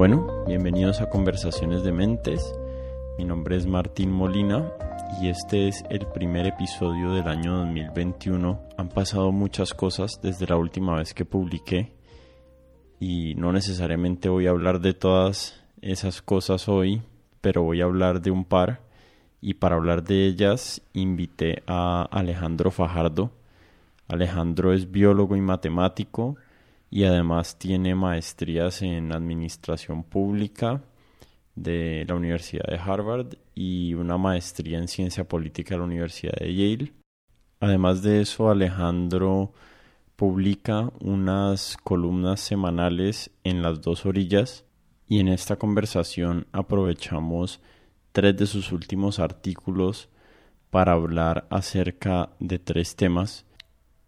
Bueno, bienvenidos a Conversaciones de Mentes. Mi nombre es Martín Molina y este es el primer episodio del año 2021. Han pasado muchas cosas desde la última vez que publiqué y no necesariamente voy a hablar de todas esas cosas hoy, pero voy a hablar de un par y para hablar de ellas invité a Alejandro Fajardo. Alejandro es biólogo y matemático y además tiene maestrías en administración pública de la Universidad de Harvard y una maestría en ciencia política de la Universidad de Yale. Además de eso, Alejandro publica unas columnas semanales en las dos orillas y en esta conversación aprovechamos tres de sus últimos artículos para hablar acerca de tres temas.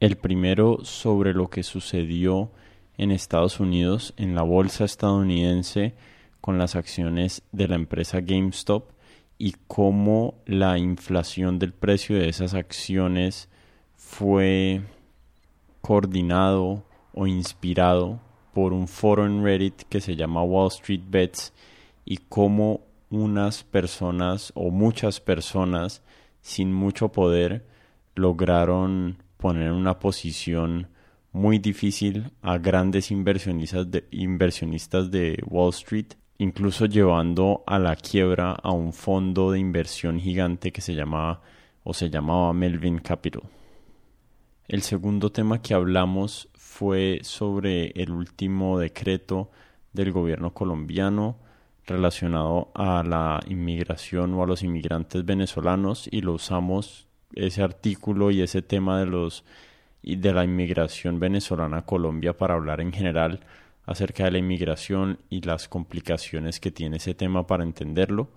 El primero sobre lo que sucedió en Estados Unidos, en la bolsa estadounidense, con las acciones de la empresa GameStop y cómo la inflación del precio de esas acciones fue coordinado o inspirado por un foro en Reddit que se llama Wall Street Bets y cómo unas personas o muchas personas sin mucho poder lograron poner una posición muy difícil a grandes inversionistas de, inversionistas de Wall Street, incluso llevando a la quiebra a un fondo de inversión gigante que se llamaba o se llamaba Melvin Capital. El segundo tema que hablamos fue sobre el último decreto del gobierno colombiano relacionado a la inmigración o a los inmigrantes venezolanos y lo usamos ese artículo y ese tema de los y de la inmigración venezolana a Colombia para hablar en general acerca de la inmigración y las complicaciones que tiene ese tema para entenderlo.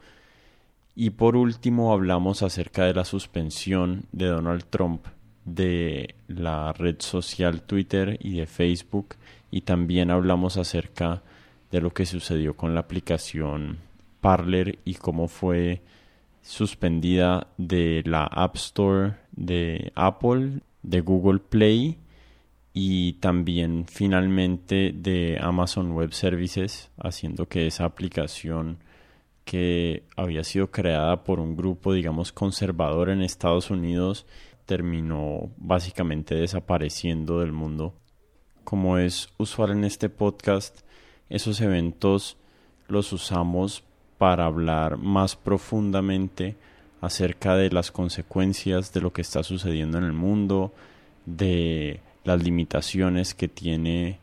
Y por último hablamos acerca de la suspensión de Donald Trump de la red social Twitter y de Facebook y también hablamos acerca de lo que sucedió con la aplicación Parler y cómo fue suspendida de la App Store de Apple de Google Play y también finalmente de Amazon Web Services, haciendo que esa aplicación que había sido creada por un grupo, digamos, conservador en Estados Unidos, terminó básicamente desapareciendo del mundo. Como es usual en este podcast, esos eventos los usamos para hablar más profundamente acerca de las consecuencias de lo que está sucediendo en el mundo, de las limitaciones que tiene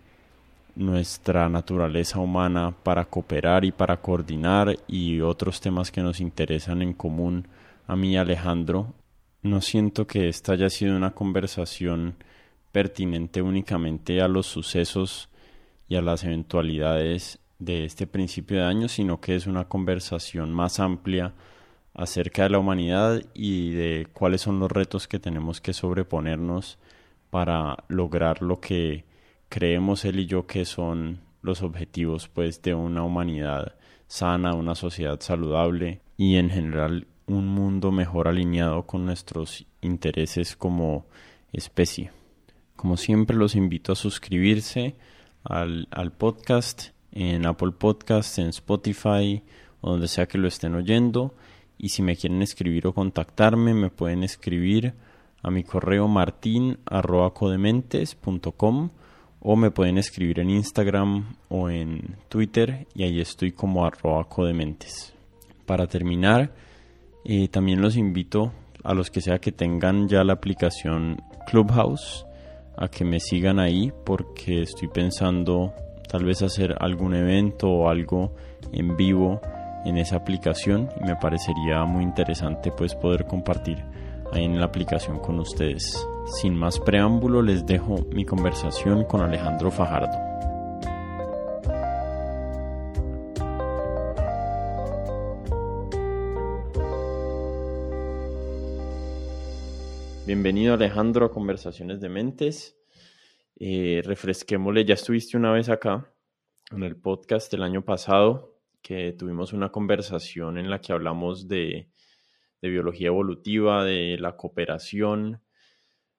nuestra naturaleza humana para cooperar y para coordinar y otros temas que nos interesan en común a mí Alejandro. No siento que esta haya sido una conversación pertinente únicamente a los sucesos y a las eventualidades de este principio de año, sino que es una conversación más amplia acerca de la humanidad y de cuáles son los retos que tenemos que sobreponernos para lograr lo que creemos él y yo que son los objetivos pues de una humanidad sana, una sociedad saludable y en general un mundo mejor alineado con nuestros intereses como especie. Como siempre los invito a suscribirse al, al podcast en Apple Podcasts, en Spotify o donde sea que lo estén oyendo y si me quieren escribir o contactarme, me pueden escribir a mi correo martin.codementes.com o me pueden escribir en Instagram o en Twitter y ahí estoy como arroba codementes. Para terminar, eh, también los invito a los que sea que tengan ya la aplicación Clubhouse a que me sigan ahí porque estoy pensando tal vez hacer algún evento o algo en vivo en esa aplicación y me parecería muy interesante pues poder compartir ahí en la aplicación con ustedes. Sin más preámbulo les dejo mi conversación con Alejandro Fajardo. Bienvenido Alejandro a Conversaciones de Mentes. Eh, refresquémosle, ya estuviste una vez acá en el podcast del año pasado que tuvimos una conversación en la que hablamos de, biología evolutiva, de la cooperación,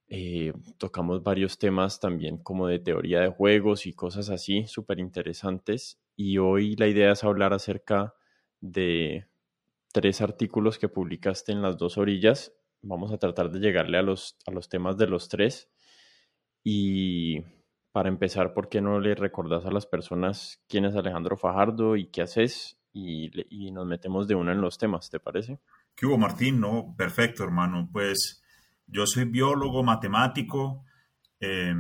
eh, tocamos varios temas también como de teoría de juegos y cosas así súper interesantes y hoy la idea es hablar acerca de tres artículos que publicaste en las dos orillas. Vamos a tratar de llegarle a los, a los temas de los tres. Y para empezar, ¿por qué no le recordás a las personas quién es Alejandro Fajardo y qué haces? Y, y nos metemos de una en los temas, ¿te parece? ¿Qué hubo, Martín? No, perfecto, hermano. Pues yo soy biólogo, matemático. Eh,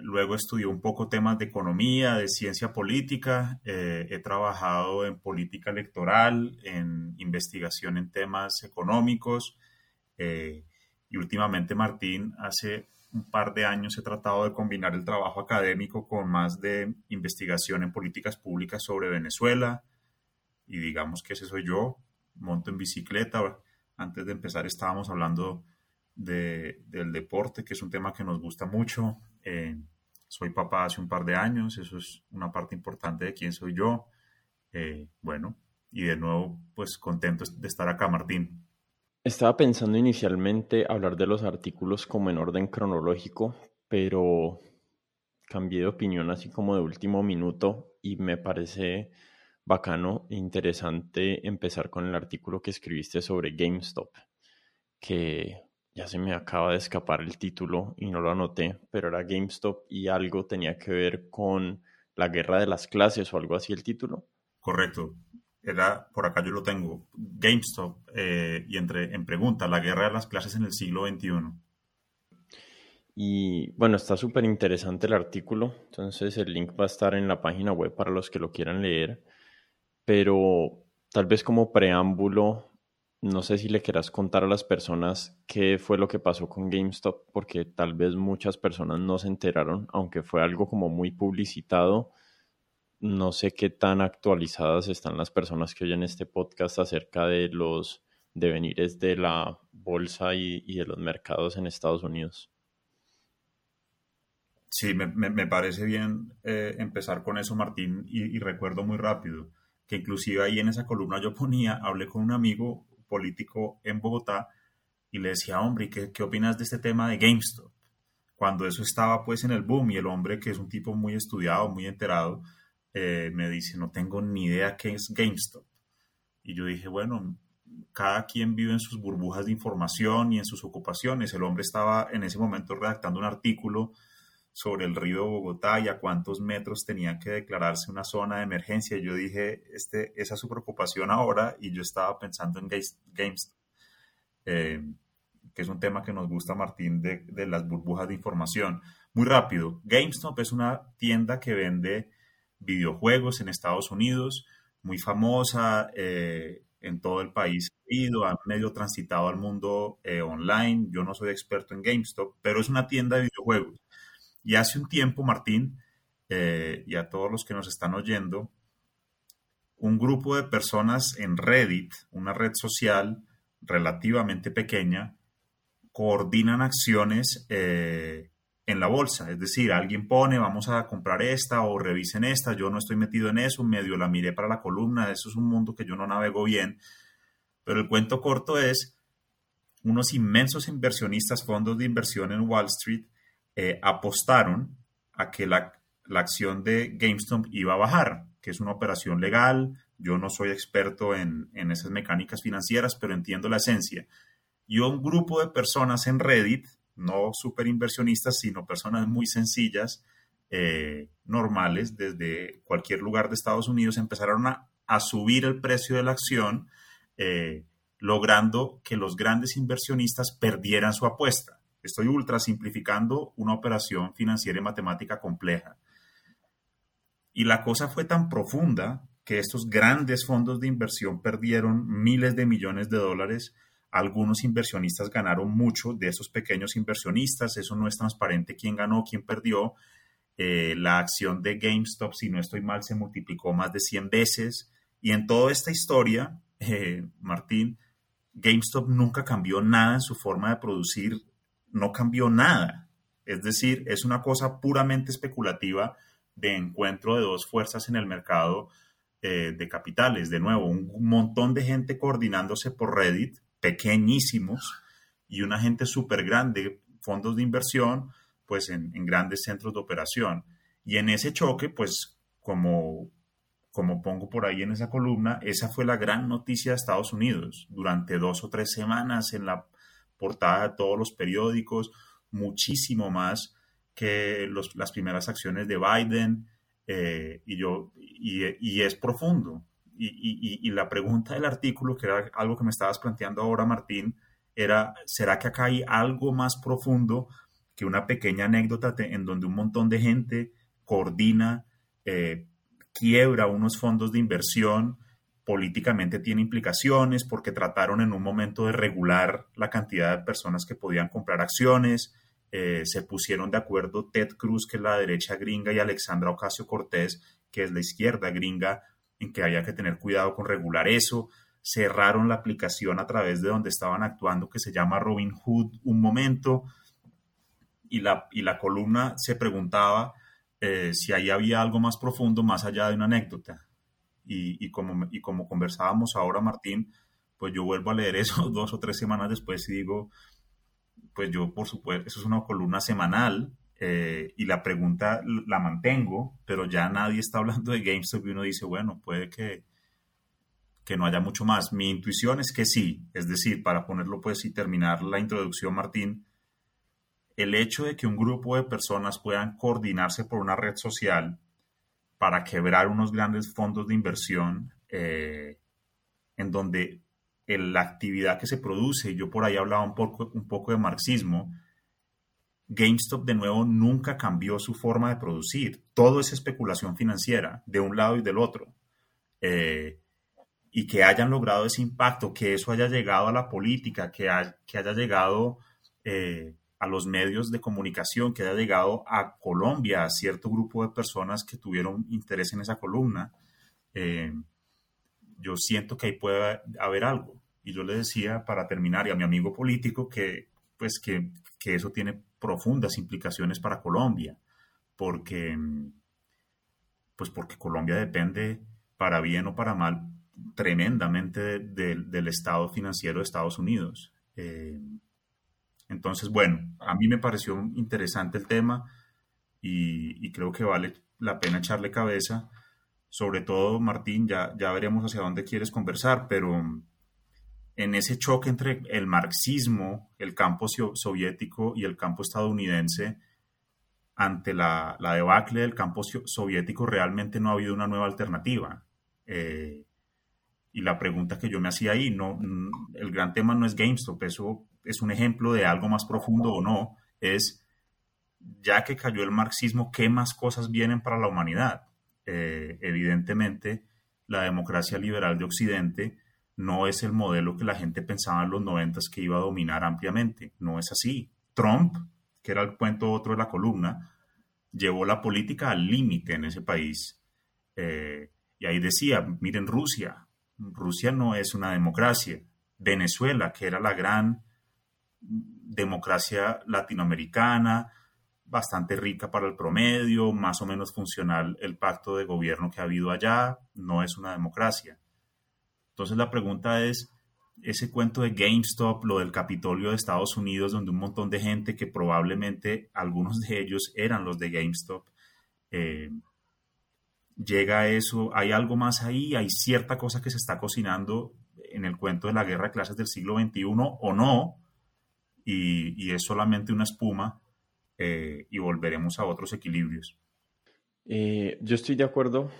Luego estudié un poco temas de economía, de ciencia política. Eh, he trabajado en política electoral, en investigación en temas económicos. Eh, y últimamente, Martín, hace un par de años he tratado de combinar el trabajo académico con más de investigación en políticas públicas sobre Venezuela. Y digamos que ese soy yo. Monto en bicicleta. Antes de empezar estábamos hablando de, del deporte, que es un tema que nos gusta mucho. Eh, soy papá hace un par de años, eso es una parte importante de quién soy yo. Eh, bueno, y de nuevo, pues contento de estar acá, Martín. Estaba pensando inicialmente hablar de los artículos como en orden cronológico, pero cambié de opinión así como de último minuto y me parece bacano e interesante empezar con el artículo que escribiste sobre GameStop, que ya se me acaba de escapar el título y no lo anoté, pero era GameStop y algo tenía que ver con la guerra de las clases o algo así el título. Correcto. Era, por acá yo lo tengo, GameStop eh, y entre en pregunta, la guerra de las clases en el siglo XXI. Y bueno, está súper interesante el artículo, entonces el link va a estar en la página web para los que lo quieran leer, pero tal vez como preámbulo no sé si le quieras contar a las personas qué fue lo que pasó con GameStop, porque tal vez muchas personas no se enteraron, aunque fue algo como muy publicitado. No sé qué tan actualizadas están las personas que oyen este podcast acerca de los devenires de la bolsa y, de los mercados en Estados Unidos. Sí, me, parece bien eh, empezar con eso, Martín, y, y recuerdo muy rápido que inclusive ahí en esa columna yo ponía, hablé con un amigo político en Bogotá y le decía, hombre, ¿qué, qué opinas de este tema de GameStop? Cuando eso estaba pues en el boom y el hombre, que es un tipo muy estudiado, muy enterado, eh, me dice, no tengo ni idea qué es GameStop. Y yo dije, bueno, cada quien vive en sus burbujas de información y en sus ocupaciones. El hombre estaba en ese momento redactando un artículo sobre el río Bogotá y a cuántos metros tenía que declararse una zona de emergencia. Yo dije, este, esa es su preocupación ahora y yo estaba pensando en GameStop, eh, que es un tema que nos gusta, Martín, de, las burbujas de información. Muy rápido, GameStop es una tienda que vende videojuegos en Estados Unidos, muy famosa eh, en todo el país. Ido, ha medio transitado al mundo eh, online. Yo no soy experto en GameStop, pero es una tienda de videojuegos y hace un tiempo, Martín, eh, y a todos los que nos están oyendo, un grupo de personas en Reddit, una red social relativamente pequeña, coordinan acciones en la bolsa. Es decir, alguien pone, vamos a comprar esta o revisen esta, yo no estoy metido en eso, medio la miré para la columna, eso es un mundo que yo no navego bien. Pero el cuento corto es, unos inmensos inversionistas, fondos de inversión en Wall Street, eh, apostaron a que la, acción de GameStop iba a bajar, que es una operación legal. Yo no soy experto en, esas mecánicas financieras, pero entiendo la esencia. Y un grupo de personas en Reddit, no super inversionistas, sino personas muy sencillas, eh, normales, desde cualquier lugar de Estados Unidos, empezaron a, subir el precio de la acción, eh, logrando que los grandes inversionistas perdieran su apuesta. Estoy ultra simplificando una operación financiera y matemática compleja. Y la cosa fue tan profunda que estos grandes fondos de inversión perdieron miles de millones de dólares. Algunos inversionistas ganaron mucho de esos pequeños inversionistas. Eso no es transparente quién ganó, quién perdió. Eh, la acción de GameStop, si no estoy mal, se multiplicó más de 100 veces. Y en toda esta historia, eh, Martín, GameStop nunca cambió nada en su forma de producir no cambió nada. Es decir, es una cosa puramente especulativa de encuentro de dos fuerzas en el mercado eh, de capitales. De nuevo, un, montón de gente coordinándose por Reddit, pequeñísimos, y una gente súper grande, fondos de inversión, pues en, grandes centros de operación. Y en ese choque, pues como como pongo por ahí en esa columna, esa fue la gran noticia de Estados Unidos durante dos o tres semanas en la portada de todos los periódicos, muchísimo más que las primeras acciones de Biden, eh, y, yo, y, es profundo. Y, y, la pregunta del artículo, que era algo que me estabas planteando ahora, Martín, era, ¿será que acá hay algo más profundo que una pequeña anécdota en donde un montón de gente coordina, eh, quiebra unos fondos de inversión, políticamente tiene implicaciones porque trataron en un momento de regular la cantidad de personas que podían comprar acciones, eh, se pusieron de acuerdo Ted Cruz, que es la derecha gringa, y Alexandra Ocasio Cortés, que es la izquierda gringa, en que había que tener cuidado con regular eso. Cerraron la aplicación a través de donde estaban actuando, que se llama Robin Hood, un momento. Y la, y la columna se preguntaba eh, si ahí había algo más profundo, más allá de una anécdota. Y, y, como, y como conversábamos ahora, Martín, pues yo vuelvo a leer eso dos o tres semanas después y digo, pues yo, por supuesto, eso es una columna semanal eh, y la pregunta la mantengo, pero ya nadie está hablando de GameStop y uno dice, bueno, puede que, que no haya mucho más. Mi intuición es que sí, es decir, para ponerlo pues y terminar la introducción, Martín, el hecho de que un grupo de personas puedan coordinarse por una red social para quebrar unos grandes fondos de inversión eh, en donde la actividad que se produce, yo por ahí hablaba un poco, un poco de marxismo, GameStop de nuevo nunca cambió su forma de producir. Todo es especulación financiera, de un lado y del otro. Eh, y que hayan logrado ese impacto, que eso haya llegado a la política, que, que haya llegado eh, a los medios de comunicación, que haya llegado a Colombia, a cierto grupo de personas que tuvieron interés en esa columna. Eh, yo siento que ahí puede haber algo. Y yo le decía, para terminar, y a mi amigo político, que, pues, que, que eso tiene profundas implicaciones para Colombia, porque, pues porque Colombia depende, para bien o para mal, tremendamente del estado financiero de Estados Unidos. Eh, entonces, bueno, a mí me pareció interesante el tema y, y creo que vale la pena echarle cabeza sobre todo, Martín, ya, ya veremos hacia dónde quieres conversar, pero en ese choque entre el marxismo, el campo soviético y el campo estadounidense, ante la, debacle del campo soviético, realmente no ha habido una nueva alternativa. Eh, y la pregunta que yo me hacía ahí, no, el gran tema no es GameStop, eso es un ejemplo de algo más profundo o no, es ya que cayó el marxismo, ¿qué más cosas vienen para la humanidad? Eh, evidentemente la democracia liberal de Occidente no es el modelo que la gente pensaba en los noventas que iba a dominar ampliamente. No es así. Trump, que era el cuento otro de la columna, llevó la política al límite en ese país. Eh, y ahí decía, miren Rusia, Rusia no es una democracia. Venezuela, que era la gran democracia latinoamericana, bastante rica para el promedio, más o menos funcional el pacto de gobierno que ha habido allá, no es una democracia. Entonces la pregunta es, ese cuento de GameStop, lo del Capitolio de Estados Unidos, donde un montón de gente que probablemente algunos de ellos eran los de GameStop, eh, llega a eso, hay algo más ahí, hay cierta cosa que se está cocinando en el cuento de la guerra de clases del siglo XXI o no, y es solamente una espuma eh, y volveremos a otros equilibrios. Eh, yo estoy de acuerdo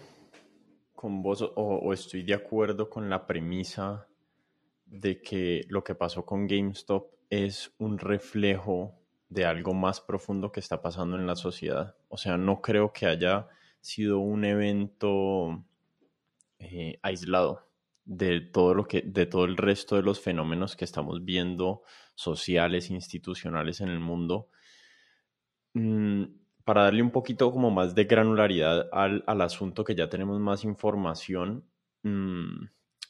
con vos o, estoy de acuerdo con la premisa de que lo que pasó con GameStop es un reflejo de algo más profundo que está pasando en la sociedad. O sea, no creo que haya sido un evento eh, aislado de todo lo que, de todo el resto de los fenómenos que estamos viendo sociales, institucionales en el mundo Mm, para darle un poquito como más de granularidad al, asunto que ya tenemos más información mm,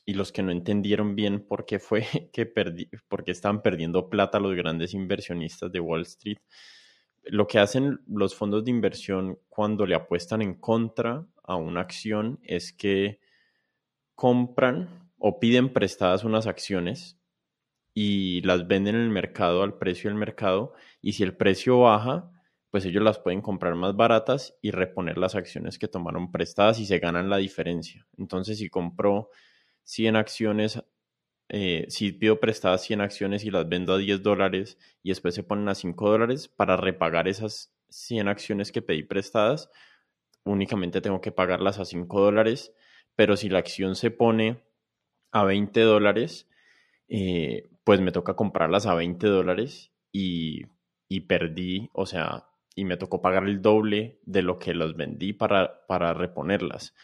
y los que no entendieron bien por qué fue que estaban perdiendo plata los grandes inversionistas de Wall Street, lo que hacen los fondos de inversión cuando le apuestan en contra a una acción es que compran o piden prestadas unas acciones y las venden en el mercado al precio del mercado y si el precio baja, pues ellos las pueden comprar más baratas y reponer las acciones que tomaron prestadas y se ganan la diferencia. Entonces, si compro 100 acciones, eh, si pido prestadas 100 acciones y las vendo a 10 dólares y después se ponen a 5 dólares para repagar esas 100 acciones que pedí prestadas, únicamente tengo que pagarlas a 5 dólares, pero si la acción se pone a 20 dólares, eh, pues me toca comprarlas a 20 dólares y, y perdí, o sea, y me tocó pagar el doble de lo que los vendí para, para reponerlas.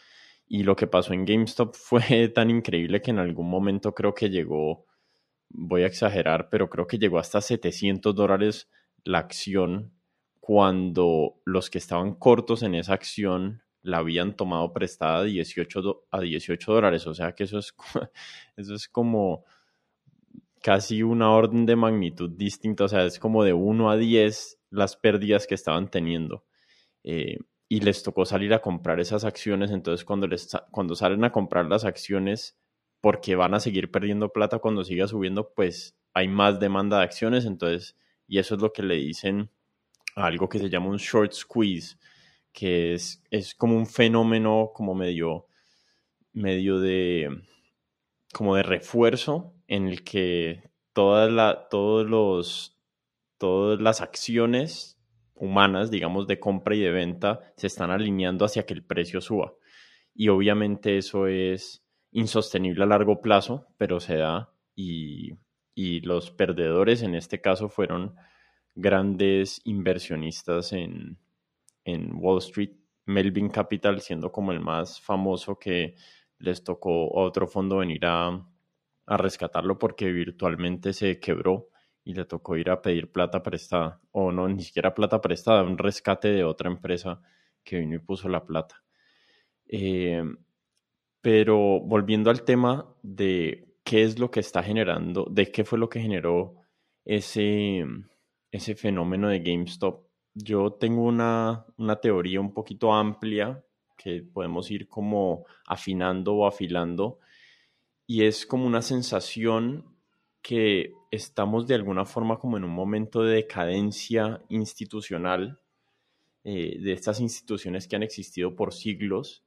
Y lo que pasó en GameStop fue tan increíble que en algún momento creo que llegó, voy a exagerar, pero creo que llegó hasta 700 dólares la acción cuando los que estaban cortos en esa acción la habían tomado prestada a 18, a 18 dólares. O sea que eso es, eso es como casi una orden de magnitud distinta. O sea, es como de 1 a 10 las pérdidas que estaban teniendo. Eh, y les tocó salir a comprar esas acciones. Entonces, cuando, les, cuando salen a comprar las acciones, porque van a seguir perdiendo plata cuando siga subiendo, pues hay más demanda de acciones. Entonces, y eso es lo que le dicen a algo que se llama un short squeeze, que es, es como un fenómeno como medio, medio de, como de refuerzo en el que todas la, todos los, todas las acciones humanas, digamos, de compra y de venta, se están alineando hacia que el precio suba. Y obviamente eso es insostenible a largo plazo, pero se da y, los perdedores en este caso fueron grandes inversionistas en, en Wall Street, Melvin Capital siendo como el más famoso que les tocó a otro fondo venir a, a rescatarlo porque virtualmente se quebró y le tocó ir a pedir plata prestada, o no, ni siquiera plata prestada, un rescate de otra empresa que vino y puso la plata. Eh, pero volviendo al tema de qué es lo que está generando, de qué fue lo que generó ese, ese fenómeno de GameStop, yo tengo una, una teoría un poquito amplia que podemos ir como afinando o afilando, y es como una sensación que estamos de alguna forma como en un momento de decadencia institucional eh, de estas instituciones que han existido por siglos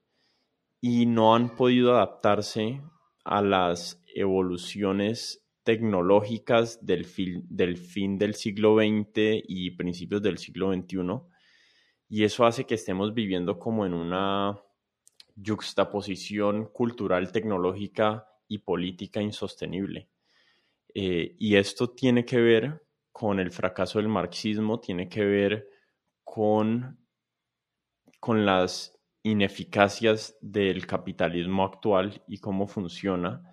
y no han podido adaptarse a las evoluciones tecnológicas del, del fin del siglo XX y principios del siglo XXI. Y eso hace que estemos viviendo como en una juxtaposición cultural, tecnológica y política insostenible. Eh, y esto tiene que ver con el fracaso del marxismo, tiene que ver con, con las ineficacias del capitalismo actual y cómo funciona,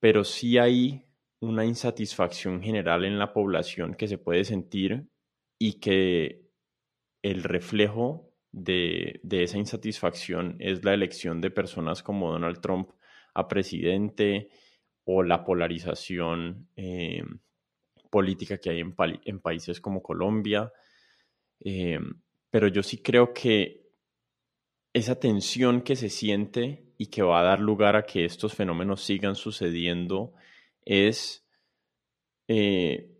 pero sí hay una insatisfacción general en la población que se puede sentir y que el reflejo de, de, esa insatisfacción es la elección de personas como Donald Trump a presidente o la polarización eh, política que hay en, países como Colombia. Eh, pero yo sí creo que esa tensión que se siente y que va a dar lugar a que estos fenómenos sigan sucediendo es eh,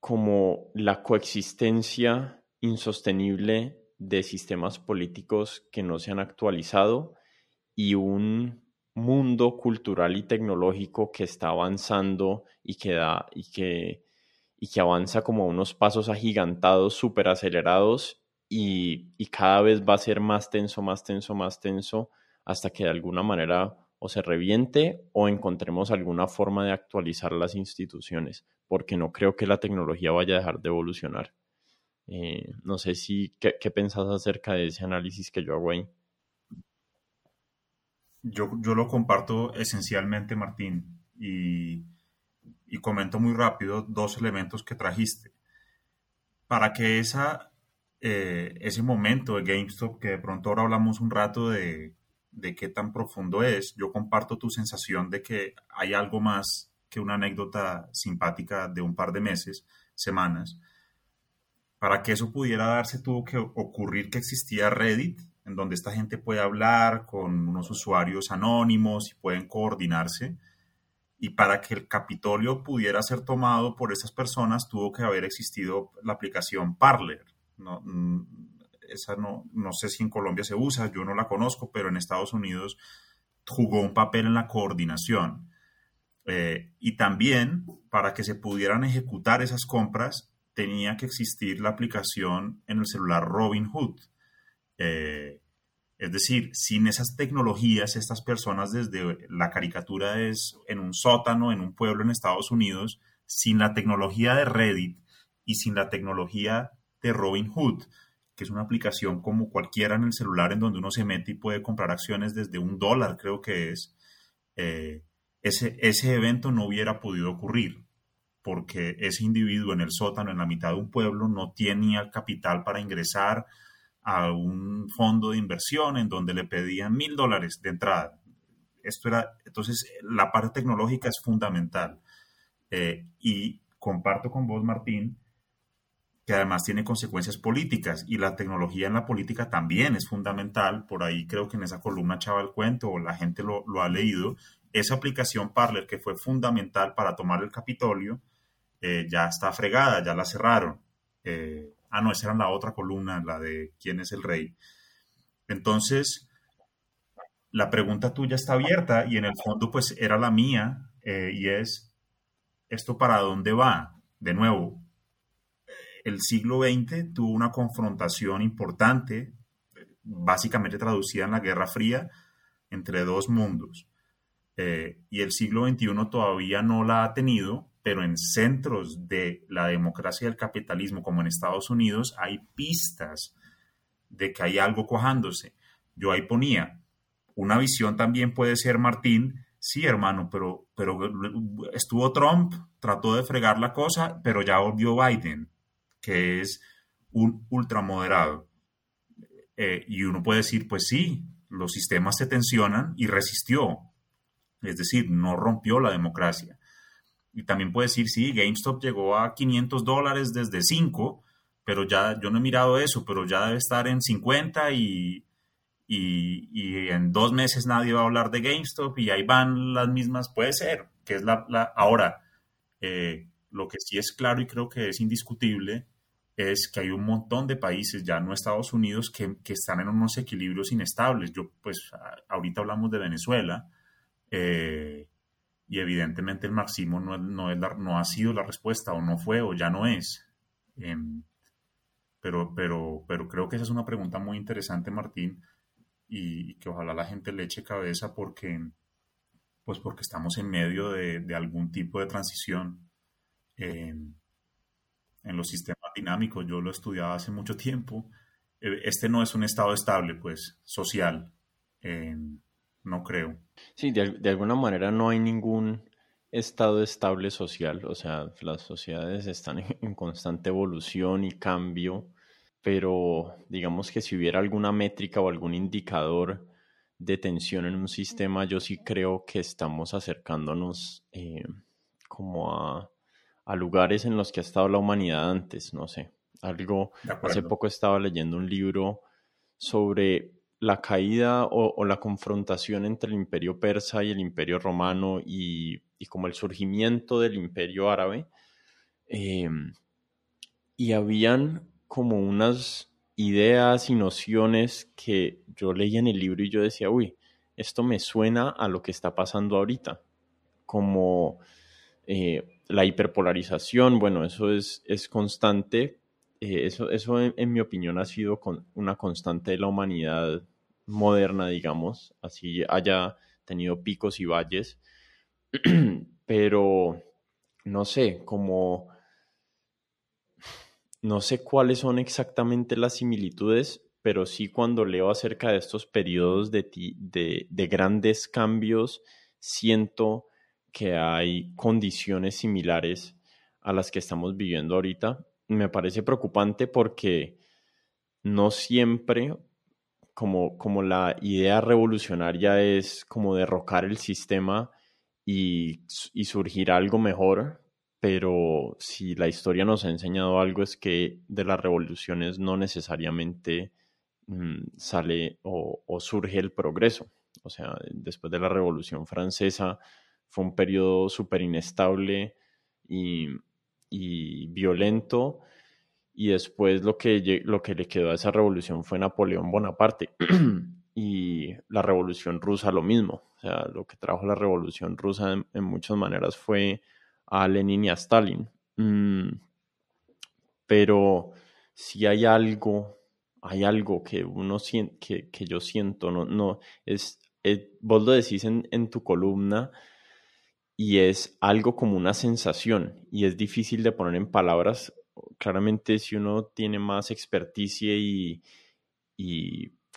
como la coexistencia insostenible de sistemas políticos que no se han actualizado y un mundo cultural y tecnológico que está avanzando y que, da, y que, y que avanza como unos pasos agigantados, súper acelerados y, y cada vez va a ser más tenso, más tenso, más tenso, hasta que de alguna manera o se reviente o encontremos alguna forma de actualizar las instituciones, porque no creo que la tecnología vaya a dejar de evolucionar. Eh, no sé si, ¿qué, ¿qué pensás acerca de ese análisis que yo hago ahí? Yo, yo lo comparto esencialmente, Martín, y, y comento muy rápido dos elementos que trajiste. Para que esa, eh, ese momento de GameStop, que de pronto ahora hablamos un rato de, de qué tan profundo es, yo comparto tu sensación de que hay algo más que una anécdota simpática de un par de meses, semanas. Para que eso pudiera darse tuvo que ocurrir que existía Reddit en donde esta gente puede hablar con unos usuarios anónimos y pueden coordinarse. Y para que el Capitolio pudiera ser tomado por esas personas, tuvo que haber existido la aplicación Parler. No, mm, esa no, no sé si en Colombia se usa, yo no la conozco, pero en Estados Unidos jugó un papel en la coordinación. Eh, y también para que se pudieran ejecutar esas compras tenía que existir la aplicación en el celular Robinhood. Eh, es decir, sin esas tecnologías, estas personas desde la caricatura es en un sótano, en un pueblo en Estados Unidos, sin la tecnología de Reddit y sin la tecnología de Robinhood, que es una aplicación como cualquiera en el celular en donde uno se mete y puede comprar acciones desde un dólar, creo que es, eh, ese, ese evento no hubiera podido ocurrir porque ese individuo en el sótano, en la mitad de un pueblo, no tenía capital para ingresar a un fondo de inversión en donde le pedían mil dólares de entrada. Esto era, entonces, la parte tecnológica es fundamental. Eh, y comparto con vos, Martín, que además tiene consecuencias políticas y la tecnología en la política también es fundamental. Por ahí creo que en esa columna echaba el cuento o la gente lo, ha leído. Esa aplicación Parler que fue fundamental para tomar el Capitolio eh, ya está fregada, ya la cerraron. Eh, ah, no, esa era la otra columna, la de quién es el rey. Entonces, la pregunta tuya está abierta y en el fondo pues era la mía eh, y es, ¿esto para dónde va? De nuevo, el siglo XX tuvo una confrontación importante, básicamente traducida en la Guerra Fría, entre dos mundos. Eh, y el siglo XXI todavía no la ha tenido, pero en centros de la democracia y el capitalismo, como en Estados Unidos, hay pistas de que hay algo cojándose. Yo ahí ponía, una visión también puede ser, Martín, sí, hermano, pero, pero estuvo Trump, trató de fregar la cosa, pero ya volvió Biden que es un ultramoderado. Eh, y uno puede decir, pues sí, los sistemas se tensionan y resistió. Es decir, no rompió la democracia. Y también puede decir, sí, GameStop llegó a 500 dólares desde 5, pero ya yo no he mirado eso, pero ya debe estar en 50 y, y, en dos meses nadie va a hablar de GameStop y ahí van las mismas, puede ser, que es la... Ahora, eh, lo que sí es claro y creo que es indiscutible es que hay un montón de países, ya no Estados Unidos, que, están en unos equilibrios inestables. Yo, pues, ahorita hablamos de Venezuela, eh, y evidentemente el marxismo no, no, es no, ha sido la respuesta, o no fue, o ya no es. Em, pero, pero, pero creo que esa es una pregunta muy interesante, Martín, y, que ojalá la gente le eche cabeza porque, pues porque estamos en medio de, algún tipo de transición. Em, en los sistemas dinámicos. Yo lo estudiaba hace mucho tiempo. Eh, este no es un estado estable, pues, social. Eh, no creo. Sí, de, alguna manera no hay ningún estado estable social. O sea, las sociedades están en, constante evolución y cambio. Pero digamos que si hubiera alguna métrica o algún indicador de tensión en un sistema, yo sí creo que estamos acercándonos eh, como a a lugares en los que ha estado la humanidad antes, no sé. Algo, hace poco estaba leyendo un libro sobre la caída o, la confrontación entre el imperio persa y el imperio romano y, como el surgimiento del imperio árabe. Em, y habían como unas ideas y nociones que yo leía en el libro y yo decía, uy, esto me suena a lo que está pasando ahorita. Como eh, la hiperpolarización, bueno, eso es, es constante. Eh, eso, eso en, mi opinión ha sido con una constante de la humanidad moderna, digamos, así haya tenido picos y valles. Pero no sé, como no sé cuáles son exactamente las similitudes, pero sí cuando leo acerca de estos periodos de, de, de grandes cambios, siento que hay condiciones similares a las que estamos viviendo ahorita. Me parece preocupante porque no siempre como, como la idea revolucionaria es como derrocar el sistema y, surgir algo mejor, pero si la historia nos ha enseñado algo es que de las revoluciones no necesariamente mm, sale o, o, surge el progreso. O sea, después de la Revolución Francesa, fue un periodo súper inestable y, violento y después lo que, lo que le quedó a esa revolución fue Napoleón Bonaparte. y la revolución rusa lo mismo. O sea, lo que trajo la revolución rusa en, muchas maneras fue a Lenin y a Stalin. Mm, pero si hay algo, hay algo que uno siente, que, yo siento, no, no, es, vos lo decís en, en tu columna y es algo como una sensación y es difícil de poner en palabras claramente si uno tiene más experticia y,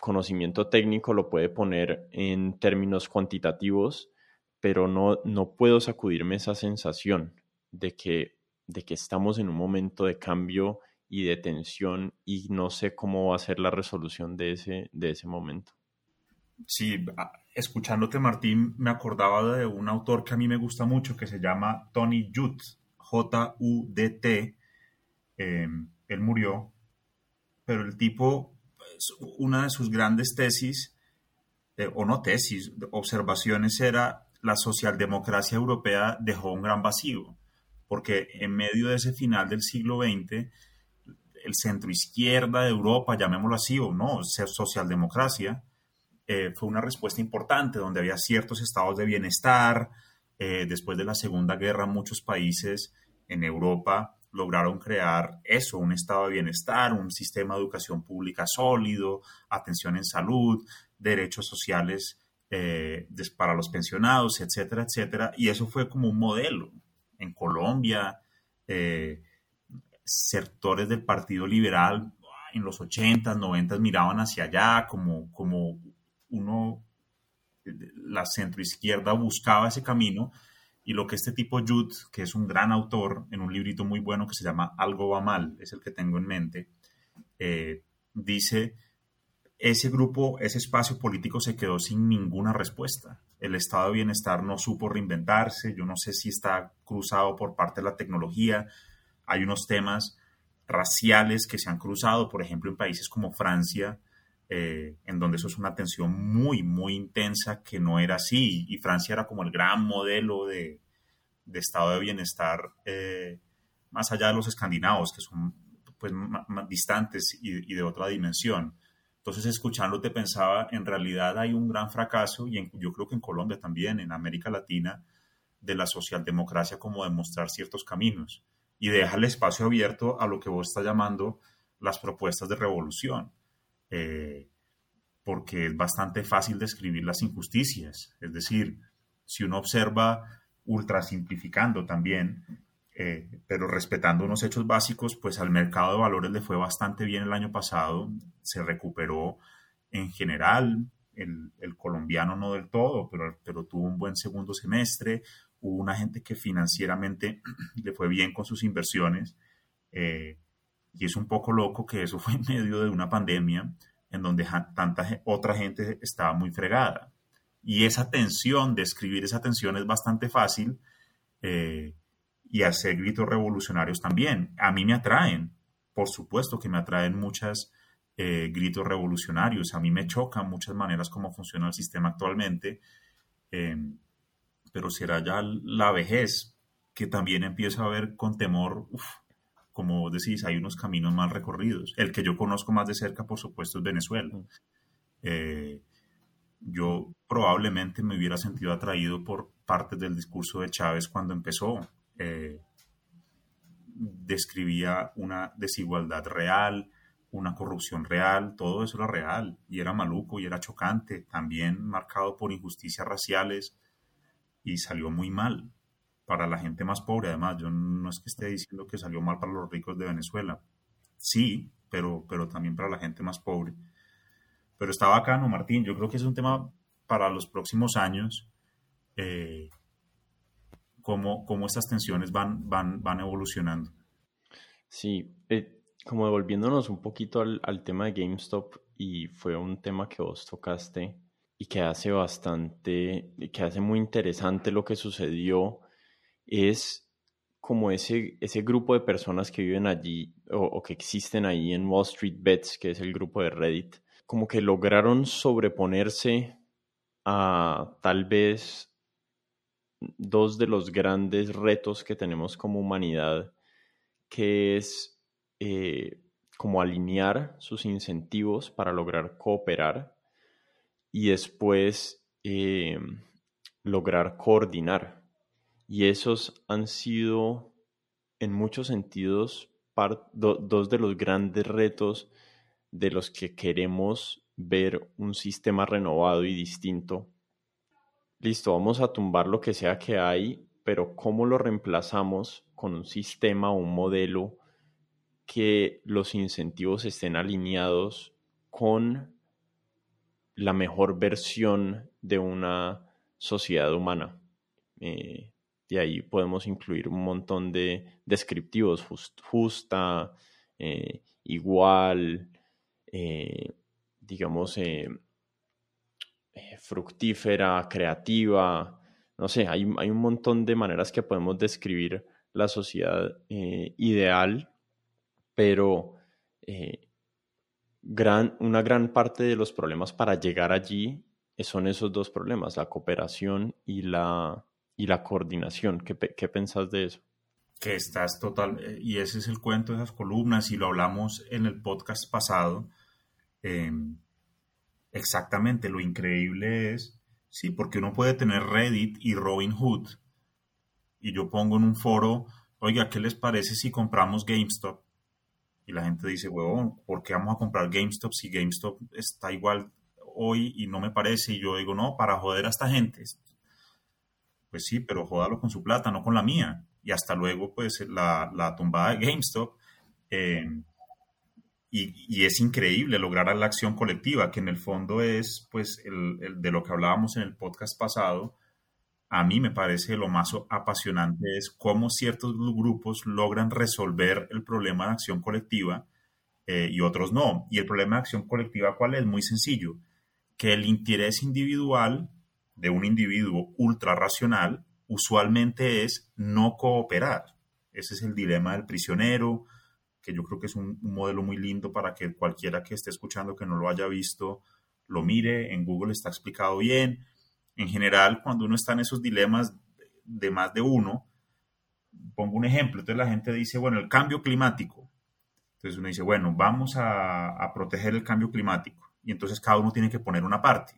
conocimiento técnico lo puede poner en términos cuantitativos, pero no, no puedo sacudirme esa sensación de que, de que estamos en un momento de cambio y de tensión y no sé cómo va a ser la resolución de ese, de ese momento. Sí, escuchándote Martín, me acordaba de un autor que a mí me gusta mucho que se llama Tony Judt, J-U-D-T, Em, él murió, pero el tipo, pues, una de sus grandes tesis, eh, o no tesis, observaciones era la socialdemocracia europea dejó un gran vacío, porque en medio de ese final del siglo XX, el centro izquierda de Europa, llamémoslo así, o no, socialdemocracia, eh, fue una respuesta importante, donde había ciertos estados de bienestar. Eh, después de la Segunda Guerra, muchos países en Europa lograron crear eso, un estado de bienestar, un sistema de educación pública sólido, atención en salud, derechos sociales eh, para los pensionados, etcétera, etcétera. Y eso fue como un modelo. En Colombia, sectores del Partido Liberal en los 80, 90 miraban hacia allá como, como uno, la centroizquierda buscaba ese camino y lo que este tipo Jude, que es un gran autor, en un librito muy bueno que se llama Algo va mal, es el que tengo en mente, eh, dice, ese grupo, ese espacio político se quedó sin ninguna respuesta. El estado de bienestar no supo reinventarse, yo no sé si está cruzado por parte de la tecnología, hay unos temas raciales que se han cruzado, por ejemplo, en países como Francia, eh, en donde eso es una tensión muy, muy intensa que no era así. Y Francia era como el gran modelo de, estado de bienestar, eh, más allá de los escandinavos, que son pues, más, distantes y, de otra dimensión. Entonces, escuchándote pensaba, en realidad hay un gran fracaso, y yo creo que en Colombia también, en América Latina, de la socialdemocracia como demostrar ciertos caminos y deja el espacio abierto a lo que vos estás llamando las propuestas de revolución. Eh, porque es bastante fácil describir las injusticias. Es decir, si uno observa ultra simplificando también, eh, pero respetando unos hechos básicos, pues al mercado de valores le fue bastante bien el año pasado, se recuperó en general, el, colombiano no del todo, pero, pero tuvo un buen segundo semestre, hubo una gente que financieramente le fue bien con sus inversiones. Eh, y es un poco loco que eso fue en medio de una pandemia en donde tanta otra gente estaba muy fregada. Y esa tensión, describir esa tensión es bastante fácil eh, y hacer gritos revolucionarios también. A mí me atraen, por supuesto que me atraen muchos eh, gritos revolucionarios. A mí me chocan muchas maneras como funciona el sistema actualmente, eh, pero será ya la vejez que también empiezo a ver con temor, como decís, hay unos caminos más recorridos. El que yo conozco más de cerca, por supuesto, es Venezuela. Eh, yo probablemente me hubiera sentido atraído por parte del discurso de Chávez cuando empezó. Eh, describía una desigualdad real, una corrupción real, todo eso era real y era maluco y era chocante, también marcado por injusticias raciales y salió muy mal para la gente más pobre. Además, yo no es que esté diciendo que salió mal para los ricos de Venezuela. Sí, pero, pero también para la gente más pobre. Pero está bacano, Martín. Yo creo que es un tema para los próximos años. Eh, cómo, cómo, estas tensiones van, van, van evolucionando. Sí, eh, como devolviéndonos un poquito al, al, tema de GameStop, y fue un tema que vos tocaste y que hace bastante, que hace muy interesante lo que sucedió es como ese, ese grupo de personas que viven allí o, que existen ahí en Wall Street Bets, que es el grupo de Reddit, como que lograron sobreponerse a tal vez dos de los grandes retos que tenemos como humanidad, que es eh, como alinear sus incentivos para lograr cooperar y después eh, lograr coordinar. Y esos han sido, en muchos sentidos, dos de los grandes retos de los que queremos ver un sistema renovado y distinto. Listo, vamos a tumbar lo que sea que hay, pero ¿cómo lo reemplazamos con un sistema o un modelo que los incentivos estén alineados con la mejor versión de una sociedad humana. Eh, de ahí podemos incluir un montón de descriptivos, justa, eh, igual, eh, digamos, fructífera, creativa. No sé, hay, hay, un montón de maneras que podemos describir la sociedad ideal pero eh, gran, una gran parte de los problemas para llegar allí son esos dos problemas, la cooperación y la, y la coordinación. ¿Qué, ¿Qué pensás de eso? Que estás total, eh, y ese es el cuento de esas columnas, y lo hablamos en el podcast pasado. Em, exactamente, lo increíble es, sí, porque uno puede tener Reddit y Robinhood, y yo pongo en un foro, oiga, ¿qué les parece si compramos GameStop? y la gente dice, huevón, ¿por qué vamos a comprar GameStop si GameStop está igual hoy y no me parece? Y yo digo, no, para joder a esta gente. Pues sí, pero jódalo con su plata, no con la mía. Y hasta luego, pues, la, la tumbada de GameStop. Eh, y, y, es increíble lograr la acción colectiva, que en el fondo es, pues, el, el, de lo que hablábamos en el podcast pasado, a mí me parece lo más apasionante es cómo ciertos grupos logran resolver el problema de acción colectiva eh, y otros no. Y el problema de acción colectiva, ¿cuál es? Muy sencillo, que el interés individual de un individuo ultra racional usualmente es no cooperar. Ese es el dilema del prisionero, que yo creo que es un, un modelo muy lindo para que cualquiera que esté escuchando que no lo haya visto lo mire. En Google está explicado bien en general, cuando uno está en esos dilemas de más de uno, pongo un ejemplo, entonces la gente dice, bueno, el cambio climático. Entonces uno dice, bueno, vamos a, proteger el cambio climático. Y entonces cada uno tiene que poner una parte.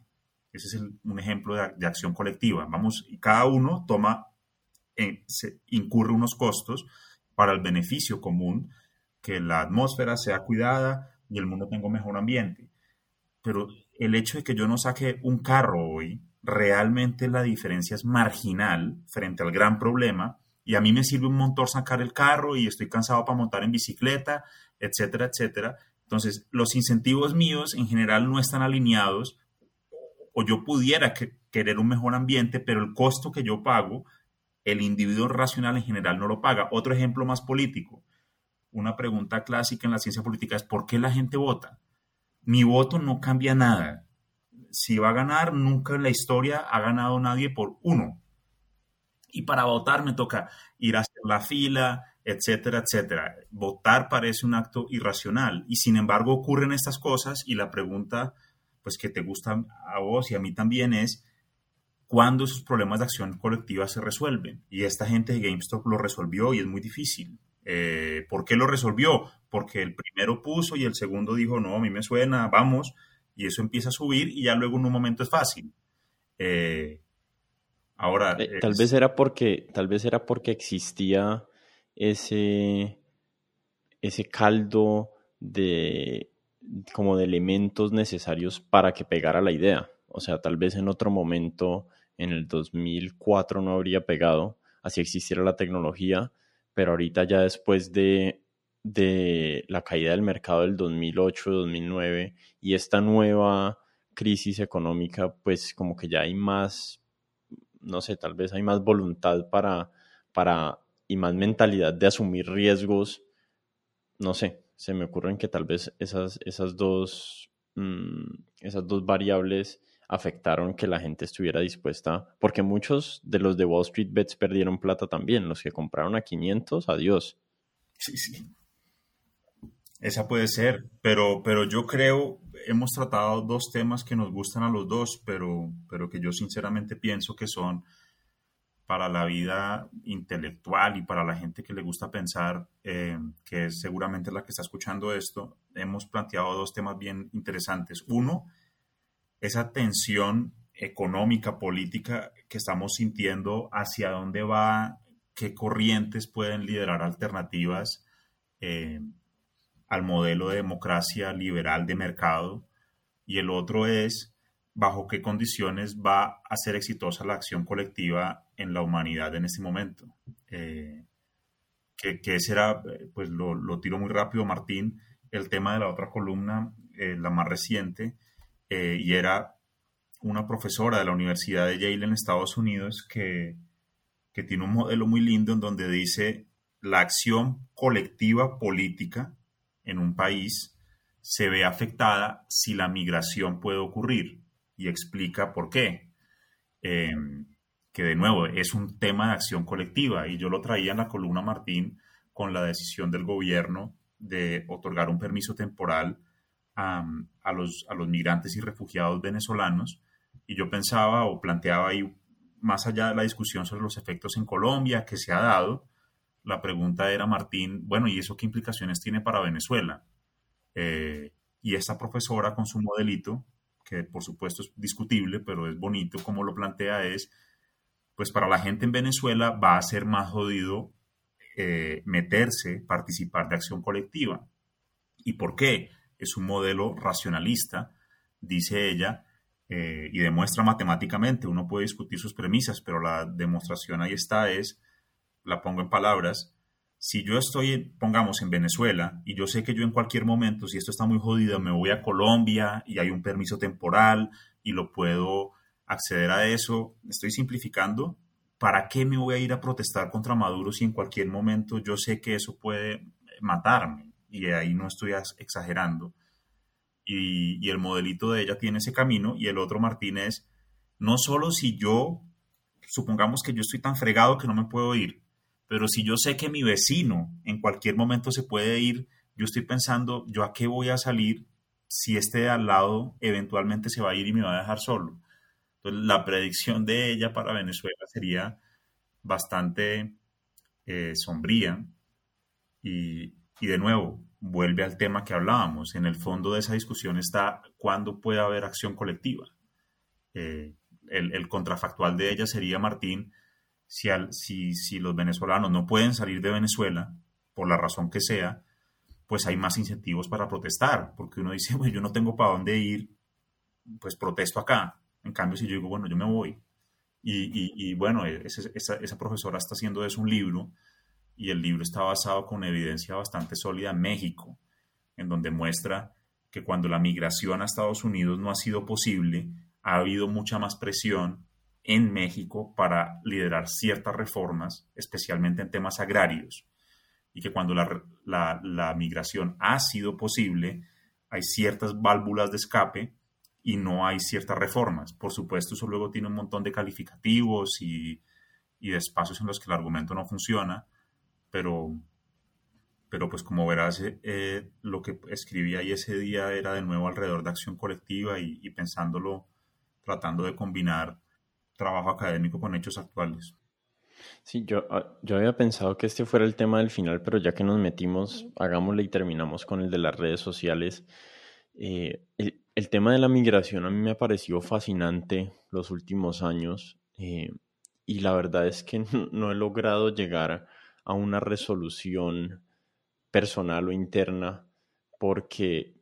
Ese es un ejemplo de, acción colectiva. Vamos, cada uno toma, eh, se, incurre unos costos para el beneficio común, que la atmósfera sea cuidada y el mundo tenga un mejor ambiente. Pero el hecho de que yo no saque un carro hoy, realmente la diferencia es marginal frente al gran problema y a mí me sirve un montón sacar el carro y estoy cansado para montar en bicicleta, etcétera, etcétera. Entonces, los incentivos míos en general no están alineados o yo pudiera querer un mejor ambiente, pero el costo que yo pago, el individuo racional en general no lo paga. Otro ejemplo más político. Una pregunta clásica en la ciencia política es ¿por qué la gente vota? Mi voto no cambia nada si va a ganar, nunca en la historia ha ganado nadie por uno. Y para votar me toca ir a hacer la fila, etcétera, etcétera. Votar parece un acto irracional y sin embargo ocurren estas cosas y la pregunta, pues que te gusta a vos y a mí también es, ¿cuándo esos problemas de acción colectiva se resuelven? Y esta gente de GameStop lo resolvió y es muy difícil. Eh, ¿Por qué lo resolvió? Porque el primero puso y el segundo dijo, no, a mí me suena, vamos y eso empieza a subir y ya luego en un momento es fácil. Eh, ahora... Eh, tal, vez era porque, tal vez era porque existía ese, ese caldo de como de elementos necesarios para que pegara la idea. O sea, tal vez en otro momento, en el 2004 no habría pegado, así existiera la tecnología, pero ahorita ya después de de la caída del mercado del 2008-2009 y esta nueva crisis económica, pues como que ya hay más, no sé, tal vez hay más voluntad para, para y más mentalidad de asumir riesgos, no sé, se me ocurren que tal vez esas, esas, dos, mm, esas dos variables afectaron que la gente estuviera dispuesta, porque muchos de los de Wall Street Bets perdieron plata también, los que compraron a 500, adiós. Sí, sí. Esa puede ser, pero, pero yo creo, hemos tratado dos temas que nos gustan a los dos, pero, pero que yo sinceramente pienso que son para la vida intelectual y para la gente que le gusta pensar, eh, que es seguramente la que está escuchando esto, hemos planteado dos temas bien interesantes. Uno, esa tensión económica, política que estamos sintiendo, hacia dónde va, qué corrientes pueden liderar alternativas eh, al modelo de democracia liberal de mercado. Y el otro es bajo qué condiciones va a ser exitosa la acción colectiva en la humanidad en este momento. Eh, que, será, pues lo, tiro muy rápido, Martín, el tema de la otra columna, eh, la más reciente, eh, y era una profesora de la Universidad de Yale en Estados Unidos que, que tiene un modelo muy lindo en donde dice la acción colectiva política en un país se ve afectada si la migración puede ocurrir y explica por qué. Em, que de nuevo es un tema de acción colectiva y yo lo traía en la columna Martín con la decisión del gobierno de otorgar un permiso temporal a, los, a los migrantes y refugiados venezolanos y yo pensaba o planteaba ahí más allá de la discusión sobre los efectos en Colombia que se ha dado, la pregunta era, Martín, bueno, ¿y eso qué implicaciones tiene para Venezuela? Eh, y esta profesora con su modelito que por supuesto es discutible, pero es bonito como lo plantea, es, pues para la gente en Venezuela va a ser más jodido eh, meterse, participar de acción colectiva. ¿Y por qué? Es un modelo racionalista, dice ella, eh, y demuestra matemáticamente. Uno puede discutir sus premisas, pero la demostración ahí está, es, la pongo en palabras, si yo estoy, pongamos, en Venezuela y yo sé que yo en cualquier momento, si esto está muy jodido, me voy a Colombia y hay un permiso temporal y lo puedo acceder a eso, estoy simplificando, ¿para qué me voy a ir a protestar contra Maduro si en cualquier momento yo sé que eso puede matarme? Y ahí no estoy exagerando. Y, y el modelito de ella tiene ese camino y el otro, Martínez, no solo si yo, supongamos que yo estoy tan fregado que no me puedo ir, pero si yo sé que mi vecino en cualquier momento se puede ir, yo estoy pensando, ¿yo a qué voy a salir si este de al lado eventualmente se va a ir y me va a dejar solo? Entonces, la predicción de ella para Venezuela sería bastante eh, sombría y, de nuevo, vuelve al tema que hablábamos. En el fondo de esa discusión está cuándo puede haber acción colectiva. Eh, el, el, contrafactual de ella sería, Martín, si, los venezolanos no pueden salir de Venezuela, por la razón que sea, pues hay más incentivos para protestar, porque uno dice, bueno, yo no tengo para dónde ir, pues protesto acá. En cambio, si yo digo, bueno, yo me voy. Y, bueno, esa, esa, profesora está haciendo eso un libro, y el libro está basado con evidencia bastante sólida en México, en donde muestra que cuando la migración a Estados Unidos no ha sido posible, ha habido mucha más presión en México para liderar ciertas reformas, especialmente en temas agrarios, y que cuando la, migración ha sido posible, hay ciertas válvulas de escape y no hay ciertas reformas. Por supuesto, eso luego tiene un montón de calificativos y, de espacios en los que el argumento no funciona, pero, pero pues como verás, eh, eh, lo que escribí ahí ese día era de nuevo alrededor de acción colectiva y, y pensándolo, tratando de combinar trabajo académico con hechos actuales. Sí, yo, ah, yo había pensado que este fuera el tema del final, pero ya que nos metimos, hagámosle y terminamos con el de las redes sociales. Eh, el, tema de la migración a mí me ha parecido fascinante los últimos años eh, y la verdad es que no he logrado llegar a una resolución personal o interna porque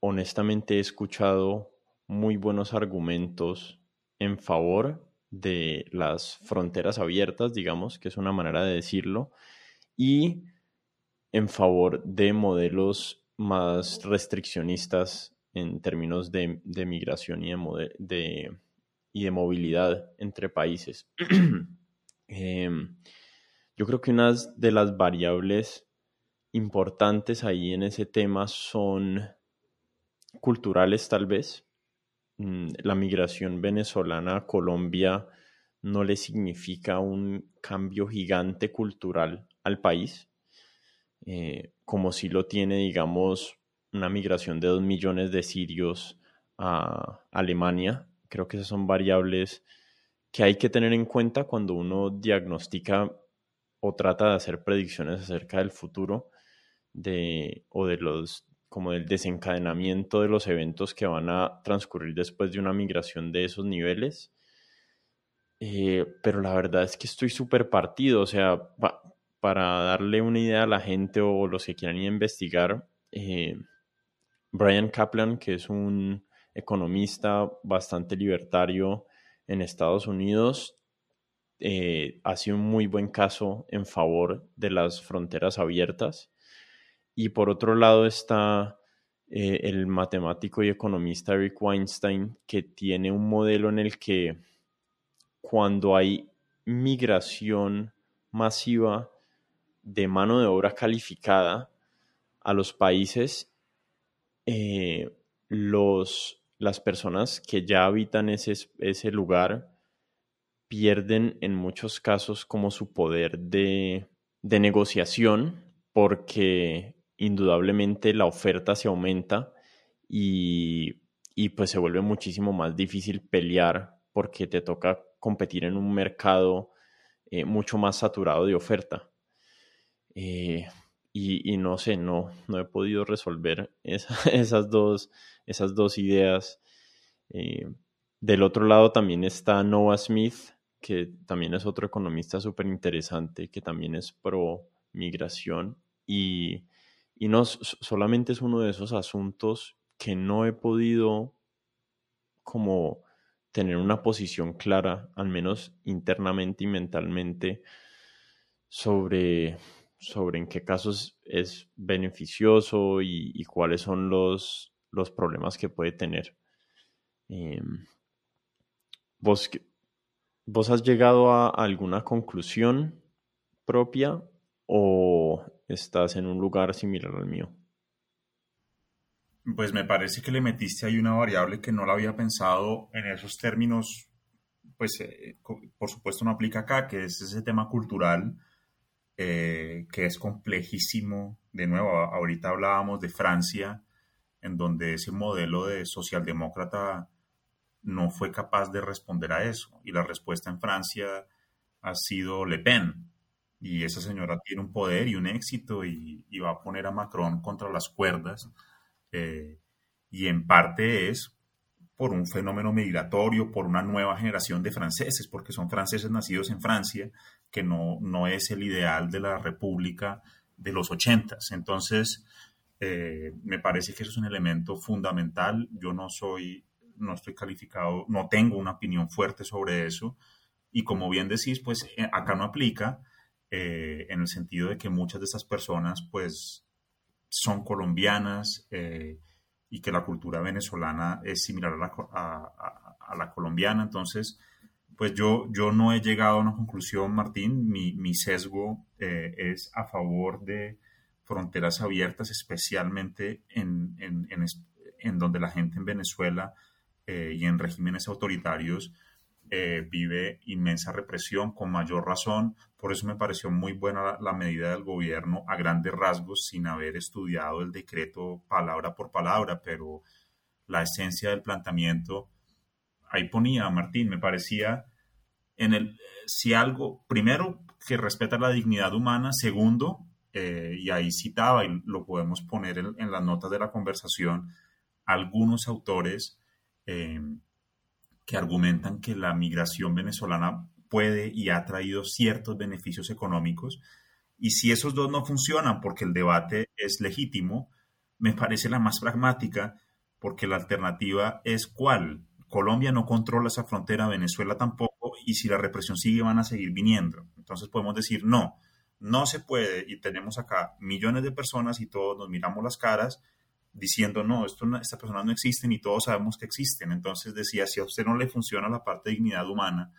honestamente he escuchado muy buenos argumentos en favor de las fronteras abiertas, digamos, que es una manera de decirlo, y en favor de modelos más restriccionistas en términos de, migración y de, y de movilidad entre países. Em, yo creo que una de las variables importantes ahí en ese tema son culturales tal vez, la migración venezolana a Colombia no le significa un cambio gigante cultural al país, eh, como si lo tiene, digamos, una migración de dos millones de sirios a Alemania. Creo que esas son variables que hay que tener en cuenta cuando uno diagnostica o trata de hacer predicciones acerca del futuro de, o de los como del desencadenamiento de los eventos que van a transcurrir después de una migración de esos niveles. Eh, pero la verdad es que estoy súper partido, o sea, para darle una idea a la gente o los que quieran ir a investigar, eh, Brian Kaplan, que es un economista bastante libertario en Estados Unidos, eh, hace un muy buen caso en favor de las fronteras abiertas. Y por otro lado está eh, el matemático y economista Eric Weinstein, que tiene un modelo en el que cuando hay migración masiva de mano de obra calificada a los países, eh, los, las personas que ya habitan ese, ese lugar pierden en muchos casos como su poder de, de negociación porque indudablemente la oferta se aumenta y, y, pues se vuelve muchísimo más difícil pelear porque te toca competir en un mercado eh, mucho más saturado de oferta. Eh, y, no sé, no, no he podido resolver esas, dos, esas dos ideas. Eh, del otro lado también está Noah Smith, que también es otro economista súper interesante, que también es pro migración y, y no solamente es uno de esos asuntos que no he podido como tener una posición clara, al menos internamente y mentalmente, sobre, sobre en qué casos es beneficioso y, cuáles son los, los, problemas que puede tener. Em, ¿vos, ¿Vos has llegado a alguna conclusión propia o estás en un lugar similar al mío? Pues me parece que le metiste ahí una variable que no la había pensado en esos términos, pues eh, por supuesto no aplica acá, que es ese tema cultural, eh, que es complejísimo. De nuevo, ahorita hablábamos de Francia, en donde ese modelo de socialdemócrata no fue capaz de responder a eso. Y la respuesta en Francia ha sido Le Pen, y esa señora tiene un poder y un éxito y, va a poner a Macron contra las cuerdas. Eh, y en parte es por un fenómeno migratorio, por una nueva generación de franceses, porque son franceses nacidos en Francia, que no, no es el ideal de la República de los ochentas. Entonces, eh, me parece que eso es un elemento fundamental. Yo no soy, no estoy calificado, no tengo una opinión fuerte sobre eso. Y como bien decís, pues eh, acá no aplica, eh, en el sentido de que muchas de estas personas pues son colombianas eh, y que la cultura venezolana es similar a la, colombiana. Entonces, pues yo, yo no he llegado a una conclusión, Martín. Mi, sesgo eh, es a favor de fronteras abiertas, especialmente en, en, donde la gente en Venezuela y en regímenes autoritarios eh, vive inmensa represión, con mayor razón. Por eso me pareció muy buena la, medida del gobierno a grandes rasgos, sin haber estudiado el decreto palabra por palabra, pero la esencia del planteamiento, ahí ponía, Martín, me parecía en el, si algo, primero, que respeta la dignidad humana, segundo, eh, y ahí citaba, y lo podemos poner en, las notas de la conversación, algunos autores eh, que argumentan que la migración venezolana puede y ha traído ciertos beneficios económicos. Y si esos dos no funcionan porque el debate es legítimo, me parece la más pragmática porque la alternativa es cuál. Colombia no controla esa frontera, Venezuela tampoco, y si la represión sigue van a seguir viniendo. Entonces podemos decir, no, no se puede y tenemos acá millones de personas y todos nos miramos las caras diciendo, no, esto, estas personas no existen y todos sabemos que existen. Entonces decía, si a usted no le funciona la parte de dignidad humana,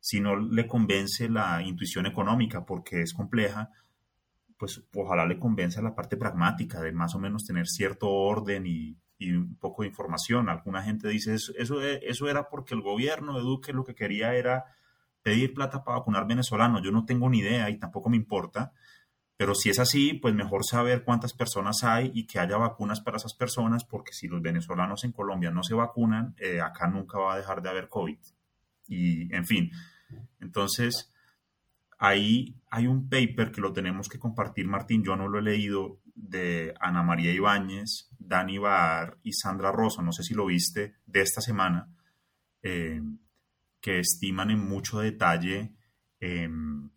si no le convence la intuición económica porque es compleja, pues ojalá le convenza la parte pragmática de más o menos tener cierto orden y, un poco de información. Alguna gente dice, eso, eso, eso era porque el gobierno de Duque lo que quería era pedir plata para vacunar venezolanos. Yo no tengo ni idea y tampoco me importa. Pero si es así, pues mejor saber cuántas personas hay y que haya vacunas para esas personas, porque si los venezolanos en Colombia no se vacunan, eh, acá nunca va a dejar de haber COVID. y en fin. Entonces, ahí hay un paper que lo tenemos que compartir, Martín, yo no lo he leído, de Ana María Ibáñez, Dani Bar y Sandra Rosa, no sé si lo viste, de esta semana, eh, que estiman en mucho detalle em,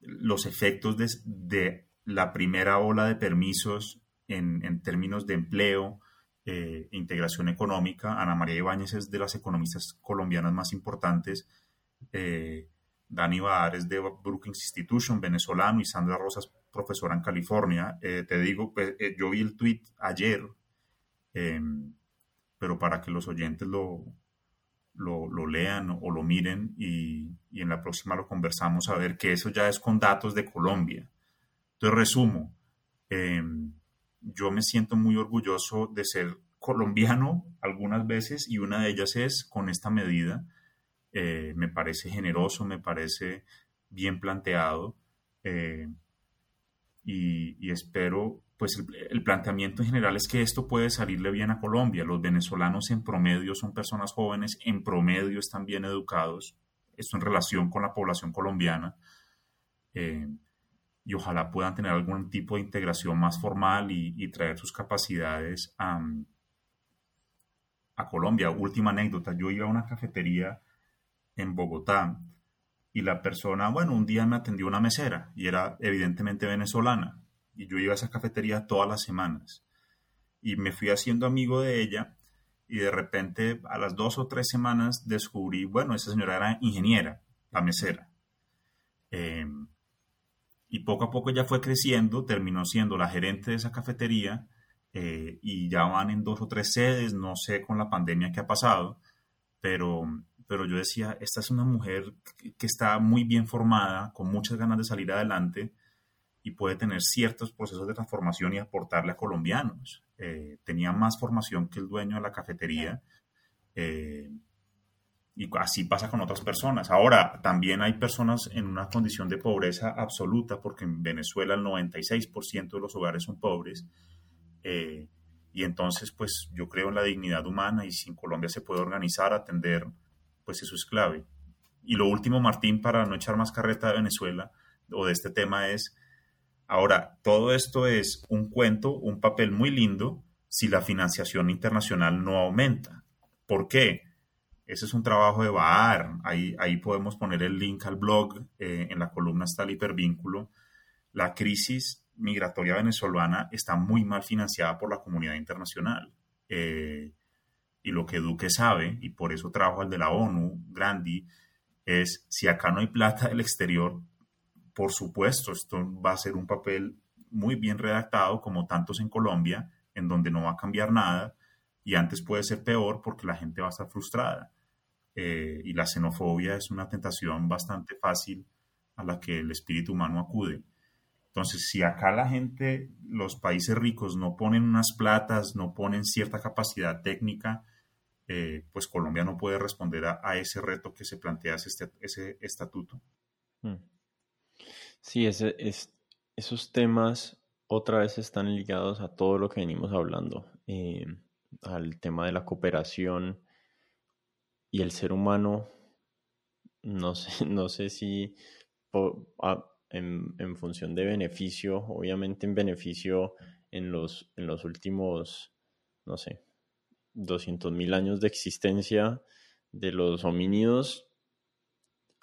los efectos de, la primera ola de permisos en, términos de empleo, e integración económica. Ana María Ibáñez es de las economistas colombianas más importantes. Eh, Dani Baar es de Brookings Institution, venezolano, y Sandra Rosas, profesora en California. Eh, te digo, pues, eh, yo vi el tweet ayer, pero para que los oyentes lo, lo, lean o lo miren y, y, en la próxima lo conversamos a ver que eso ya es con datos de Colombia. Entonces, resumo, em, yo me siento muy orgulloso de ser colombiano algunas veces y una de ellas es con esta medida eh, me parece generoso, me parece bien planteado eh, y, espero, pues el, planteamiento en general es que esto puede salirle bien a Colombia. Los venezolanos en promedio son personas jóvenes, en promedio están bien educados, esto en relación con la población colombiana. Eh, y ojalá puedan tener algún tipo de integración más formal y, y traer sus capacidades a, a Colombia. Última anécdota, yo iba a una cafetería en Bogotá y la persona, bueno, un día me atendió una mesera y era evidentemente venezolana y yo iba a esa cafetería todas las semanas y me fui haciendo amigo de ella y de repente a las dos o tres semanas descubrí, bueno, esa señora era ingeniera, la mesera. Em, y poco a poco ya fue creciendo, terminó siendo la gerente de esa cafetería eh, y ya van en dos o tres sedes, no sé con la pandemia que ha pasado, pero pero yo decía, esta es una mujer que está muy bien formada, con muchas ganas de salir adelante y puede tener ciertos procesos de transformación y aportarle a colombianos. Eh, tenía más formación que el dueño de la cafetería eh, y así pasa con otras personas. Ahora, también hay personas en una condición de pobreza absoluta, porque en Venezuela el 96% de los hogares son pobres. Eh, y entonces, pues yo creo en la dignidad humana y si en Colombia se puede organizar, atender pues eso es clave. Y lo último, Martín, para no echar más carreta de Venezuela o de este tema es, ahora, todo esto es un cuento, un papel muy lindo si la financiación internacional no aumenta. ¿Por qué? Ese es un trabajo de Baar. Ahí, podemos poner el link al blog. Eh, en la columna está el hipervínculo. La crisis migratoria venezolana está muy mal financiada por la comunidad internacional. Eh, y lo que Duque sabe, y por eso trabajo al de la ONU, Grandi, es si acá no hay plata del exterior, por supuesto, esto va a ser un papel muy bien redactado, como tantos en Colombia, en donde no va a cambiar nada, y antes puede ser peor porque la gente va a estar frustrada. Eh, y la xenofobia es una tentación bastante fácil a la que el espíritu humano acude. Entonces, si acá la gente, los países ricos no ponen unas platas, no ponen cierta capacidad técnica, eh, pues Colombia no puede responder a, ese reto que se plantea ese, estatuto. Hmm. Sí, ese, es, esos temas otra vez están ligados a todo lo que venimos hablando, eh, al tema de la cooperación y el ser humano. No sé, no sé si en, en, función de beneficio, obviamente en beneficio en los, en los últimos, no sé, 200.000 años de existencia de los homínidos,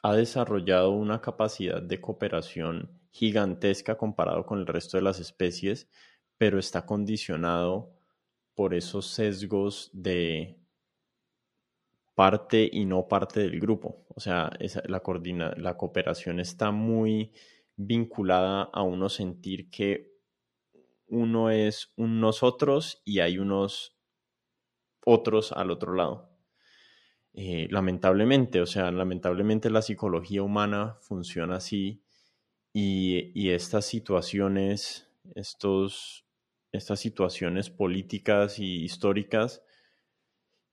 ha desarrollado una capacidad de cooperación gigantesca comparado con el resto de las especies, pero está condicionado por esos sesgos de parte y no parte del grupo. O sea, la, la cooperación está muy vinculada a uno sentir que uno es un nosotros y hay unos otros al otro lado. Eh, lamentablemente, o sea, lamentablemente la psicología humana funciona así y, estas situaciones, estos, estas situaciones políticas y históricas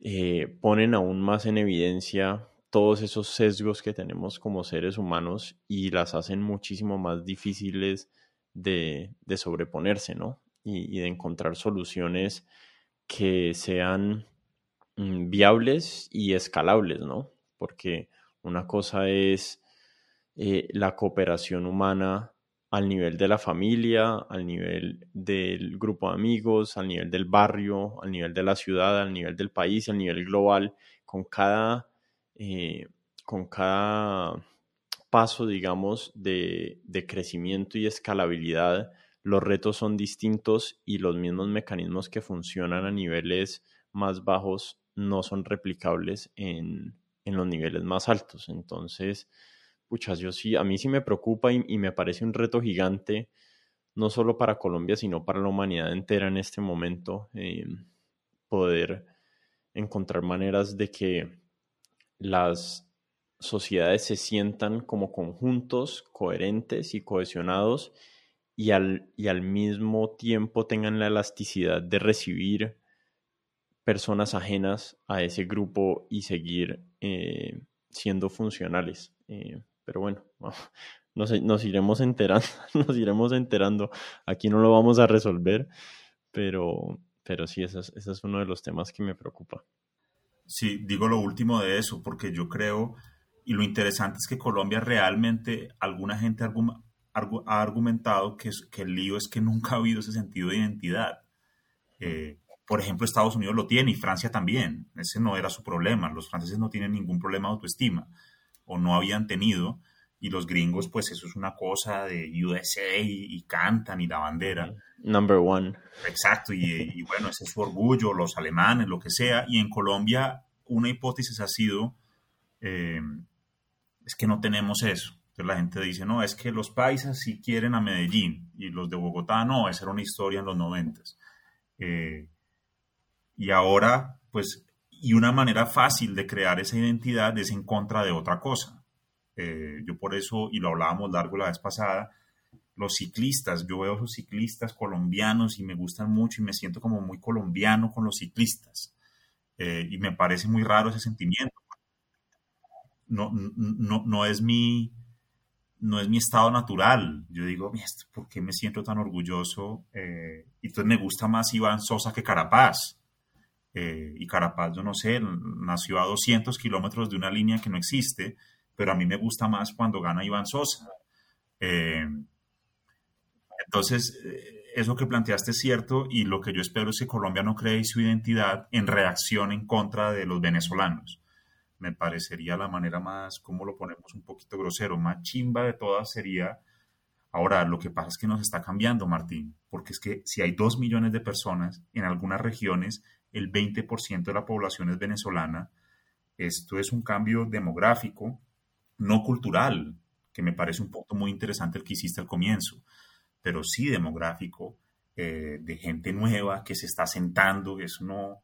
eh, ponen aún más en evidencia todos esos sesgos que tenemos como seres humanos y las hacen muchísimo más difíciles de, sobreponerse, ¿no? y de encontrar soluciones que sean viables y escalables, ¿no? porque una cosa es eh, la cooperación humana al nivel de la familia, al nivel del grupo de amigos, al nivel del barrio, al nivel de la ciudad, al nivel del país, al nivel global, con cada, eh, con cada paso, digamos, de, de crecimiento y escalabilidad, los retos son distintos y los mismos mecanismos que funcionan a niveles más bajos no son replicables en, en los niveles más altos. Entonces, puchas, yo sí, a mí sí me preocupa y, me parece un reto gigante, no solo para Colombia, sino para la humanidad entera en este momento, eh, poder encontrar maneras de que las sociedades se sientan como conjuntos coherentes y cohesionados y al, y al mismo tiempo tengan la elasticidad de recibir personas ajenas a ese grupo y seguir eh, siendo funcionales. Eh, pero bueno, nos, nos, iremos enterando, nos iremos enterando. Aquí no lo vamos a resolver, pero, pero sí, ese es, uno de los temas que me preocupa. Sí, digo lo último de eso, porque yo creo, y lo interesante es que Colombia realmente, alguna gente ha argumentado que, que el lío es que nunca ha habido ese sentido de identidad. Eh, por ejemplo, Estados Unidos lo tiene y Francia también. Ese no era su problema. Los franceses no tienen ningún problema de autoestima o no habían tenido. Y los gringos, pues eso es una cosa de USA y, cantan y la bandera. Number one. Exacto, y, bueno, ese es su orgullo, los alemanes, lo que sea. Y en Colombia, una hipótesis ha sido, eh, es que no tenemos eso. Entonces la gente dice, no, es que los paisas sí quieren a Medellín y los de Bogotá no, esa era una historia en los noventas. Eh, y ahora, pues, y una manera fácil de crear esa identidad es en contra de otra cosa. Eh, yo por eso, y lo hablábamos largo la vez pasada, los ciclistas, yo veo a los ciclistas colombianos y me gustan mucho y me siento como muy colombiano con los ciclistas. Eh, y me parece muy raro ese sentimiento. No, no, no, es mi, no es mi estado natural. Yo digo, ¿por qué me siento tan orgulloso? Eh, y entonces me gusta más Iván Sosa que Carapaz. Eh, y Carapaz, yo no sé, nació a 200 kilómetros de una línea que no existe, pero a mí me gusta más cuando gana Iván Sosa. Eh, entonces, eh, eso que planteaste es cierto y lo que yo espero es que Colombia no cree su identidad en reacción en contra de los venezolanos. Me parecería la manera más, como lo ponemos un poquito grosero, más chimba de todas sería, ahora lo que pasa es que nos está cambiando, Martín, porque es que si hay dos millones de personas en algunas regiones, el 20% de la población es venezolana. Esto es un cambio demográfico, no cultural, que me parece un punto muy interesante el que hiciste al comienzo, pero sí demográfico, eh, de gente nueva que se está sentando, eso no...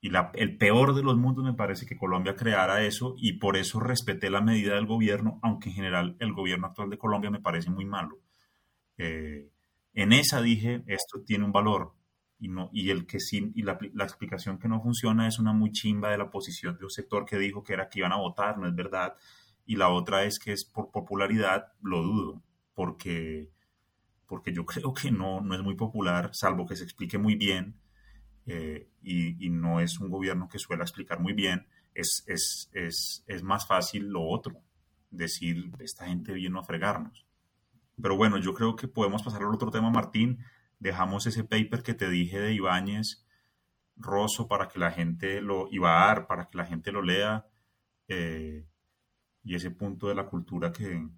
Y el peor de los mundos me parece que Colombia creara eso y por eso respeté la medida del gobierno, aunque en general el gobierno actual de Colombia me parece muy malo. Eh, en esa dije, esto tiene un valor, y, no, y, el que sí, y la, la, explicación que no funciona es una muy chimba de la posición de un sector que dijo que era que iban a votar, no es verdad. Y la otra es que es por popularidad, lo dudo, porque, porque yo creo que no, no es muy popular, salvo que se explique muy bien, eh, y, y, no es un gobierno que suele explicar muy bien, es, es, es, es más fácil lo otro, decir, esta gente vino a fregarnos. Pero bueno, yo creo que podemos pasar al otro tema, Martín, dejamos ese paper que te dije de Ibáñez Rosso para que la gente lo iba para que la gente lo lea, eh, y ese punto de la cultura que,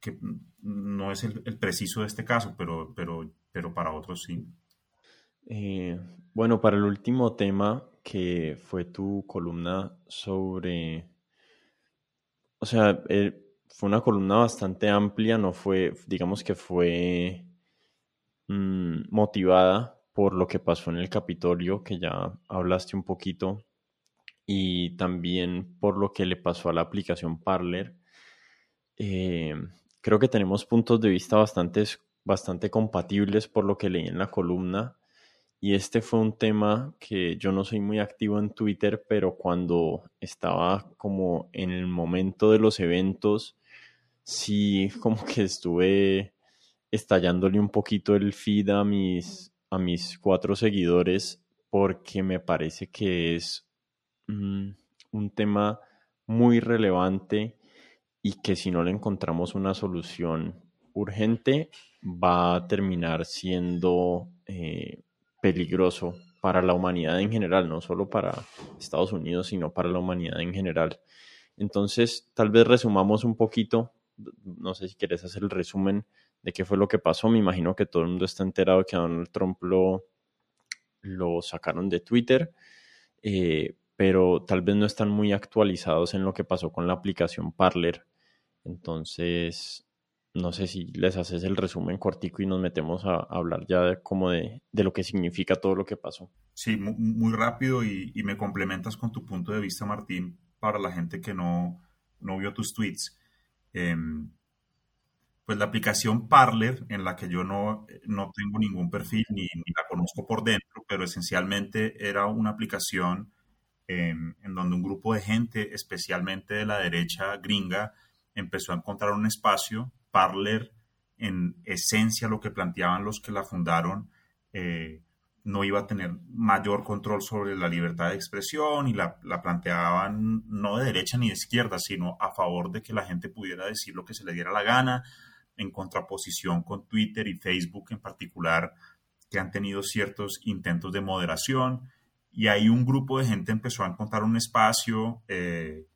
que no es el, preciso de este caso, pero, pero, pero para otros sí. Eh, bueno, para el último tema, que fue tu columna sobre, o sea, eh, fue una columna bastante amplia, no fue, digamos que fue Mm, motivada por lo que pasó en el Capitolio, que ya hablaste un poquito, y también por lo que le pasó a la aplicación Parler. Eh, creo que tenemos puntos de vista bastante, bastante compatibles por lo que leí en la columna. Y este fue un tema que yo no soy muy activo en Twitter, pero cuando estaba como en el momento de los eventos, sí como que estuve estallándole un poquito el feed a mis, a mis cuatro seguidores porque me parece que es mm, un tema muy relevante y que si no le encontramos una solución urgente va a terminar siendo eh, peligroso para la humanidad en general, no solo para Estados Unidos, sino para la humanidad en general. Entonces, tal vez resumamos un poquito, no sé si quieres hacer el resumen de qué fue lo que pasó. Me imagino que todo el mundo está enterado que a Donald Trump lo, lo sacaron de Twitter, eh, pero tal vez no están muy actualizados en lo que pasó con la aplicación Parler. Entonces, no sé si les haces el resumen cortico y nos metemos a, hablar ya de, como de, lo que significa todo lo que pasó. Sí, muy, rápido y, me complementas con tu punto de vista, Martín, para la gente que no, no vio tus tweets. Em, pues la aplicación Parler, en la que yo no, no tengo ningún perfil ni, la conozco por dentro, pero esencialmente era una aplicación em, en donde un grupo de gente, especialmente de la derecha gringa, empezó a encontrar un espacio Parler, en esencia lo que planteaban los que la fundaron, eh, no iba a tener mayor control sobre la libertad de expresión y la, planteaban no de derecha ni de izquierda, sino a favor de que la gente pudiera decir lo que se le diera la gana, en contraposición con Twitter y Facebook en particular, que han tenido ciertos intentos de moderación. Y ahí un grupo de gente empezó a encontrar un espacio. Eh,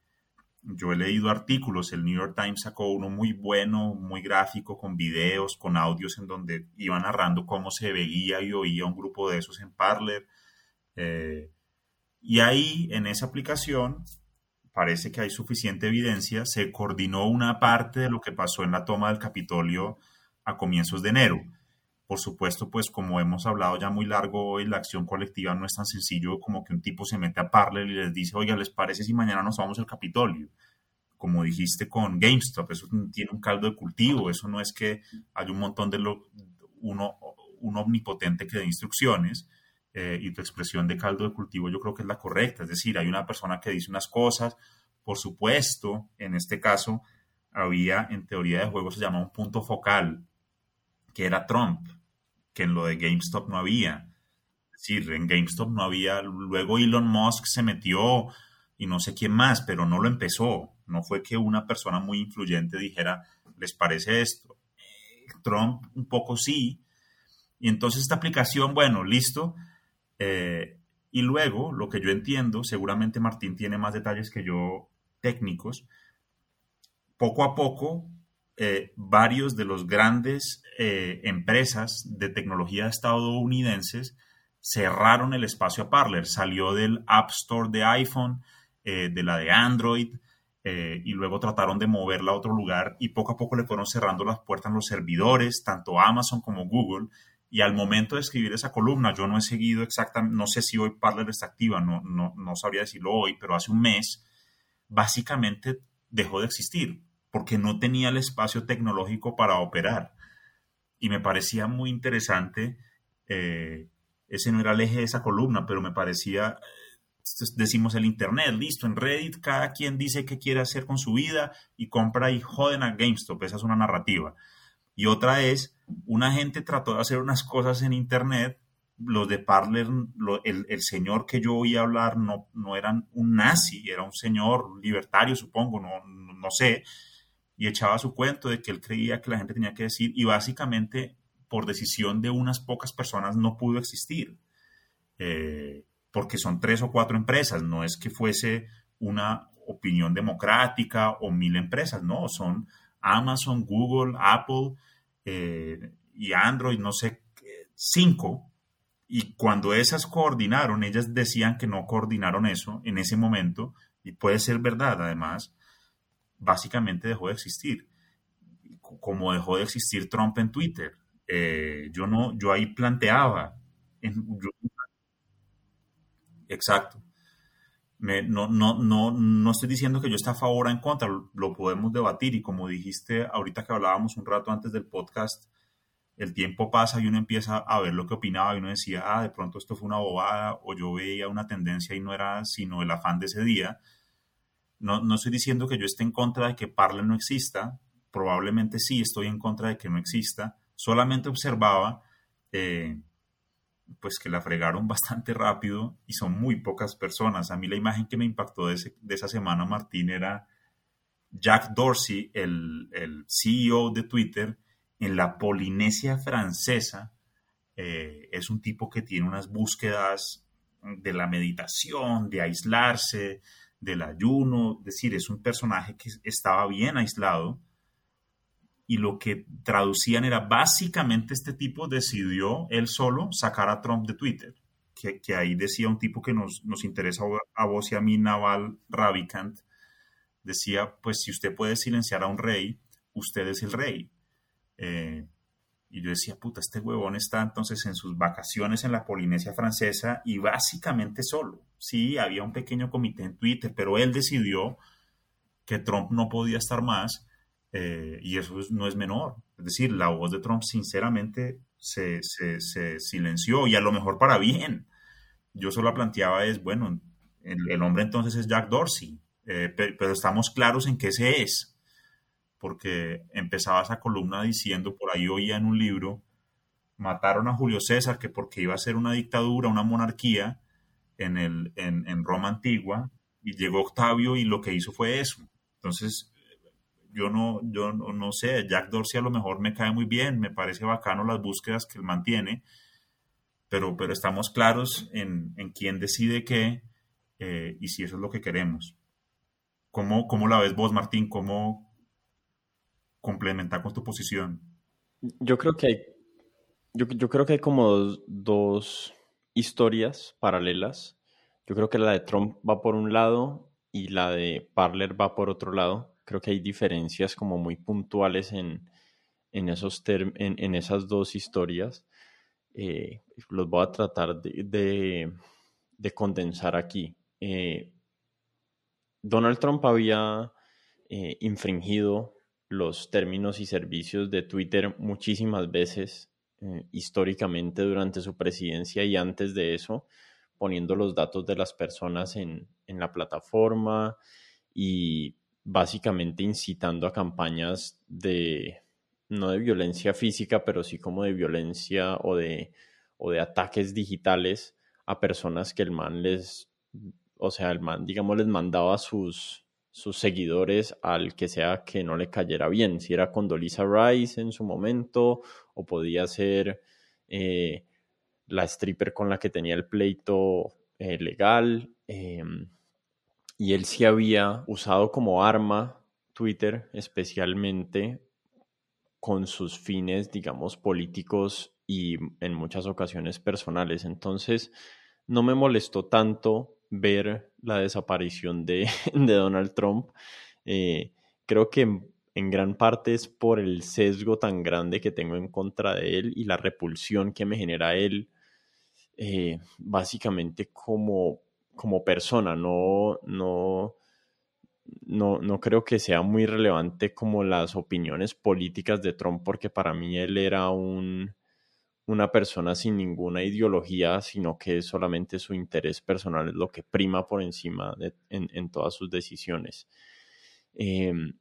yo he leído artículos, el New York Times sacó uno muy bueno, muy gráfico, con videos, con audios en donde iba narrando cómo se veía y oía un grupo de esos en Parler. Eh, y ahí, en esa aplicación, parece que hay suficiente evidencia, se coordinó una parte de lo que pasó en la toma del Capitolio a comienzos de enero. Por supuesto, pues como hemos hablado ya muy largo hoy, la acción colectiva no es tan sencillo como que un tipo se mete a Parler y les dice, oiga, ¿les parece si mañana nos vamos al Capitolio? Como dijiste con GameStop, eso tiene un caldo de cultivo, eso no es que hay un montón de lo, uno, un omnipotente que dé instrucciones eh, y tu expresión de caldo de cultivo yo creo que es la correcta, es decir, hay una persona que dice unas cosas, por supuesto, en este caso había en teoría de juego se llama un punto focal, que era Trump que en lo de GameStop no había. Es decir, en GameStop no había, luego Elon Musk se metió y no sé quién más, pero no lo empezó. No fue que una persona muy influyente dijera, ¿les parece esto? Trump un poco sí. Y entonces esta aplicación, bueno, listo. Eh, y luego, lo que yo entiendo, seguramente Martín tiene más detalles que yo técnicos, poco a poco eh, varios de los grandes eh, empresas de tecnología estadounidenses cerraron el espacio a Parler. Salió del App Store de iPhone, de la de Android, y luego trataron de moverla a otro lugar y poco a poco le fueron cerrando las puertas en los servidores, tanto Amazon como Google. Y al momento de escribir esa columna, yo no he seguido exactamente, no sé si hoy Parler está activa, no, no, no sabría decirlo hoy, pero hace un mes, básicamente dejó de existir porque no tenía el espacio tecnológico para operar. Y me parecía muy interesante, eh, ese no era el eje de esa columna, pero me parecía, decimos el Internet, listo, en Reddit cada quien dice qué quiere hacer con su vida y compra y joden a GameStop, esa es una narrativa. Y otra es, una gente trató de hacer unas cosas en Internet, los de Parler, el, señor que yo oí hablar no, no eran un nazi, era un señor libertario, supongo, no, no sé, y echaba su cuento de que él creía que la gente tenía que decir y básicamente por decisión de unas pocas personas no pudo existir. Eh, porque son tres o cuatro empresas, no es que fuese una opinión democrática o mil empresas, no, son Amazon, Google, Apple eh, y Android, no sé, cinco. Y cuando esas coordinaron, ellas decían que no coordinaron eso en ese momento, y puede ser verdad además, básicamente dejó de existir, como dejó de existir Trump en Twitter. Eh, yo no, yo ahí planteaba, exacto. No, no, no, no estoy diciendo que yo esté a favor o en contra, lo, podemos debatir. Y como dijiste ahorita que hablábamos un rato antes del podcast, el tiempo pasa y uno empieza a ver lo que opinaba y uno decía, ah, de pronto esto fue una bobada o yo veía una tendencia y no era sino el afán de ese día. No, no estoy diciendo que yo esté en contra de que Parler no exista, probablemente sí estoy en contra de que no exista, solamente observaba eh, pues que la fregaron bastante rápido y son muy pocas personas. A mí la imagen que me impactó de, esa semana, Martín, era Jack Dorsey, el, el, CEO de Twitter, en la Polinesia francesa. Eh, es un tipo que tiene unas búsquedas de la meditación, de aislarse, del ayuno, es decir, es un personaje que estaba bien aislado y lo que traducían era básicamente este tipo decidió él solo sacar a Trump de Twitter, que, ahí decía un tipo que nos, nos, interesa a vos y a mí, Naval Ravikant, decía, pues si usted puede silenciar a un rey, usted es el rey. Eh, y yo decía, puta, este huevón está entonces en sus vacaciones en la Polinesia francesa y básicamente solo. Sí, había un pequeño comité en Twitter, pero él decidió que Trump no podía estar más eh, y eso no es menor. Es decir, la voz de Trump sinceramente se, silenció y a lo mejor para bien. Yo solo planteaba es, bueno, el, hombre entonces es Jack Dorsey, eh, pero estamos claros en que ese es porque empezaba esa columna diciendo, por ahí oía en un libro, mataron a Julio César que porque iba a ser una dictadura, una monarquía en, el, en, Roma antigua, y llegó Octavio y lo que hizo fue eso. Entonces, yo no, yo no, sé, Jack Dorsey a lo mejor me cae muy bien, me parece bacano las búsquedas que él mantiene, pero, pero estamos claros en, quién decide qué eh, y si eso es lo que queremos. ¿Cómo, ¿Cómo la ves vos, Martín? ¿Cómo, complementar con tu posición? Yo creo que hay, yo, creo que hay como dos, historias paralelas. Yo creo que la de Trump va por un lado y la de Parler va por otro lado. Creo que hay diferencias como muy puntuales en, esos en, esas dos historias. Eh, los voy a tratar de, condensar aquí. Eh, Donald Trump había eh, infringido los términos y servicios de Twitter muchísimas veces históricamente durante su presidencia y antes de eso, poniendo los datos de las personas en, la plataforma y básicamente incitando a campañas de, no de violencia física, pero sí como de violencia o de, o de ataques digitales a personas que el man les, o sea, el man, digamos, les mandaba sus, sus seguidores al que sea que no le cayera bien, si era Condoleezza Rice en su momento o podía ser eh, la stripper con la que tenía el pleito eh, legal. Em, y él sí había usado como arma Twitter especialmente con sus fines, digamos, políticos y en muchas ocasiones personales. Entonces, no me molestó tanto ver la desaparición de, Donald Trump. Eh, creo que en, gran parte es por el sesgo tan grande que tengo en contra de él y la repulsión que me genera él, eh, básicamente como, como persona. No, no, no, no creo que sea muy relevante como las opiniones políticas de Trump, porque para mí él era un una persona sin ninguna ideología, sino que solamente su interés personal es lo que prima por encima de, en, todas sus decisiones. Em,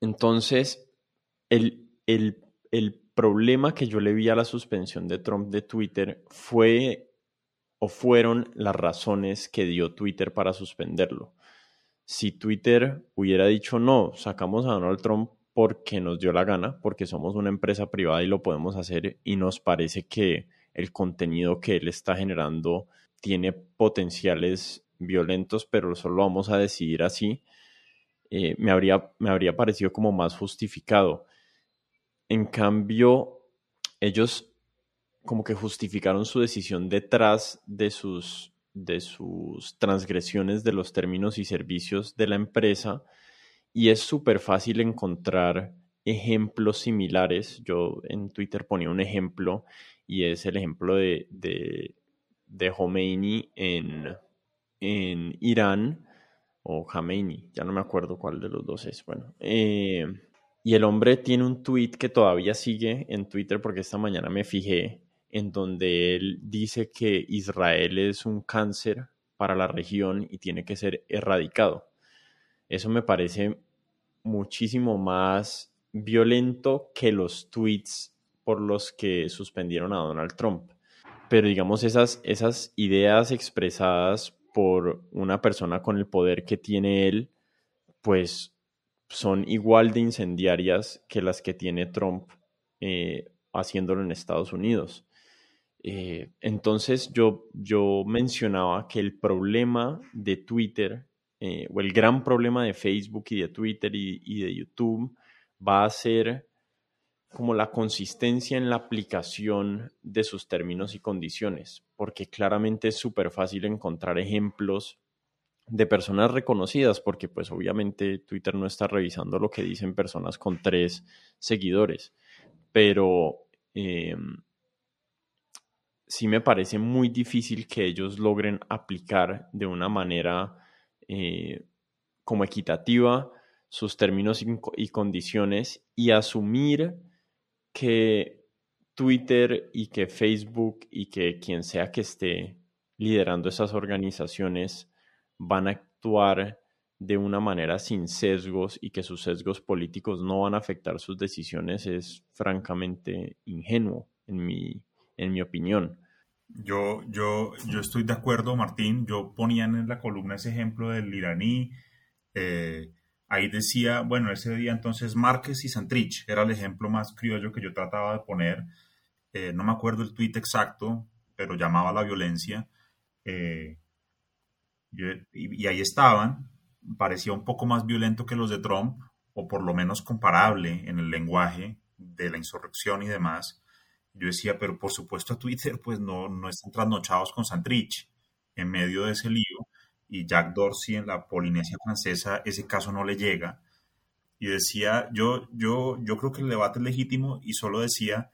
entonces, el, problema que yo le vi a la suspensión de Trump de Twitter fue o fueron las razones que dio Twitter para suspenderlo. Si Twitter hubiera dicho no, sacamos a Donald Trump porque nos dio la gana, porque somos una empresa privada y lo podemos hacer y nos parece que el contenido que él está generando tiene potenciales violentos, pero solo vamos a decidir así, eh, me, habría, me habría parecido como más justificado. En cambio, ellos como que justificaron su decisión detrás de sus, de sus transgresiones de los términos y servicios de la empresa y es súper fácil encontrar ejemplos similares. Yo en Twitter ponía un ejemplo y es el ejemplo de, de, de Khomeini en, en Irán, o Khomeini, ya no me acuerdo cuál de los dos es. Bueno, eh, y el hombre tiene un tweet que todavía sigue en Twitter porque esta mañana me fijé en donde él dice que Israel es un cáncer para la región y tiene que ser erradicado. Eso me parece muchísimo más violento que los tweets por los que suspendieron a Donald Trump. pero digamos esas, esas ideas expresadas por una persona con el poder que tiene él, pues son igual de incendiarias que las que tiene Trump eh, haciéndolo en Estados Unidos. Eh, entonces yo, yo mencionaba que el problema de Twitter, eh, o el gran problema de Facebook y de Twitter y, de YouTube, va a ser como la consistencia en la aplicación de sus términos y condiciones, porque claramente es súper fácil encontrar ejemplos de personas reconocidas, porque pues obviamente Twitter no está revisando lo que dicen personas con tres seguidores, pero em, sí me parece muy difícil que ellos logren aplicar de una manera eh, como equitativa sus términos y, condiciones y asumir que Twitter y que Facebook y que quien sea que esté liderando esas organizaciones van a actuar de una manera sin sesgos y que sus sesgos políticos no van a afectar sus decisiones es francamente ingenuo en mi, en mi opinión. Yo, yo, yo estoy de acuerdo, Martín. Yo ponía en la columna ese ejemplo del iraní. Eh, ahí decía, bueno, ese día entonces Márquez y Santrich era el ejemplo más criollo que yo trataba de poner. Eh, no me acuerdo el tuit exacto, pero llamaba a la violencia. Eh, y, y, ahí estaban. Parecía un poco más violento que los de Trump, o por lo menos comparable en el lenguaje de la insurrección y demás. Yo decía, pero por supuesto a Twitter pues no, no están trasnochados con Santrich en medio de ese lío y Jack Dorsey en la Polinesia francesa ese caso no le llega. Y decía, yo, yo, yo creo que el debate es legítimo y solo decía,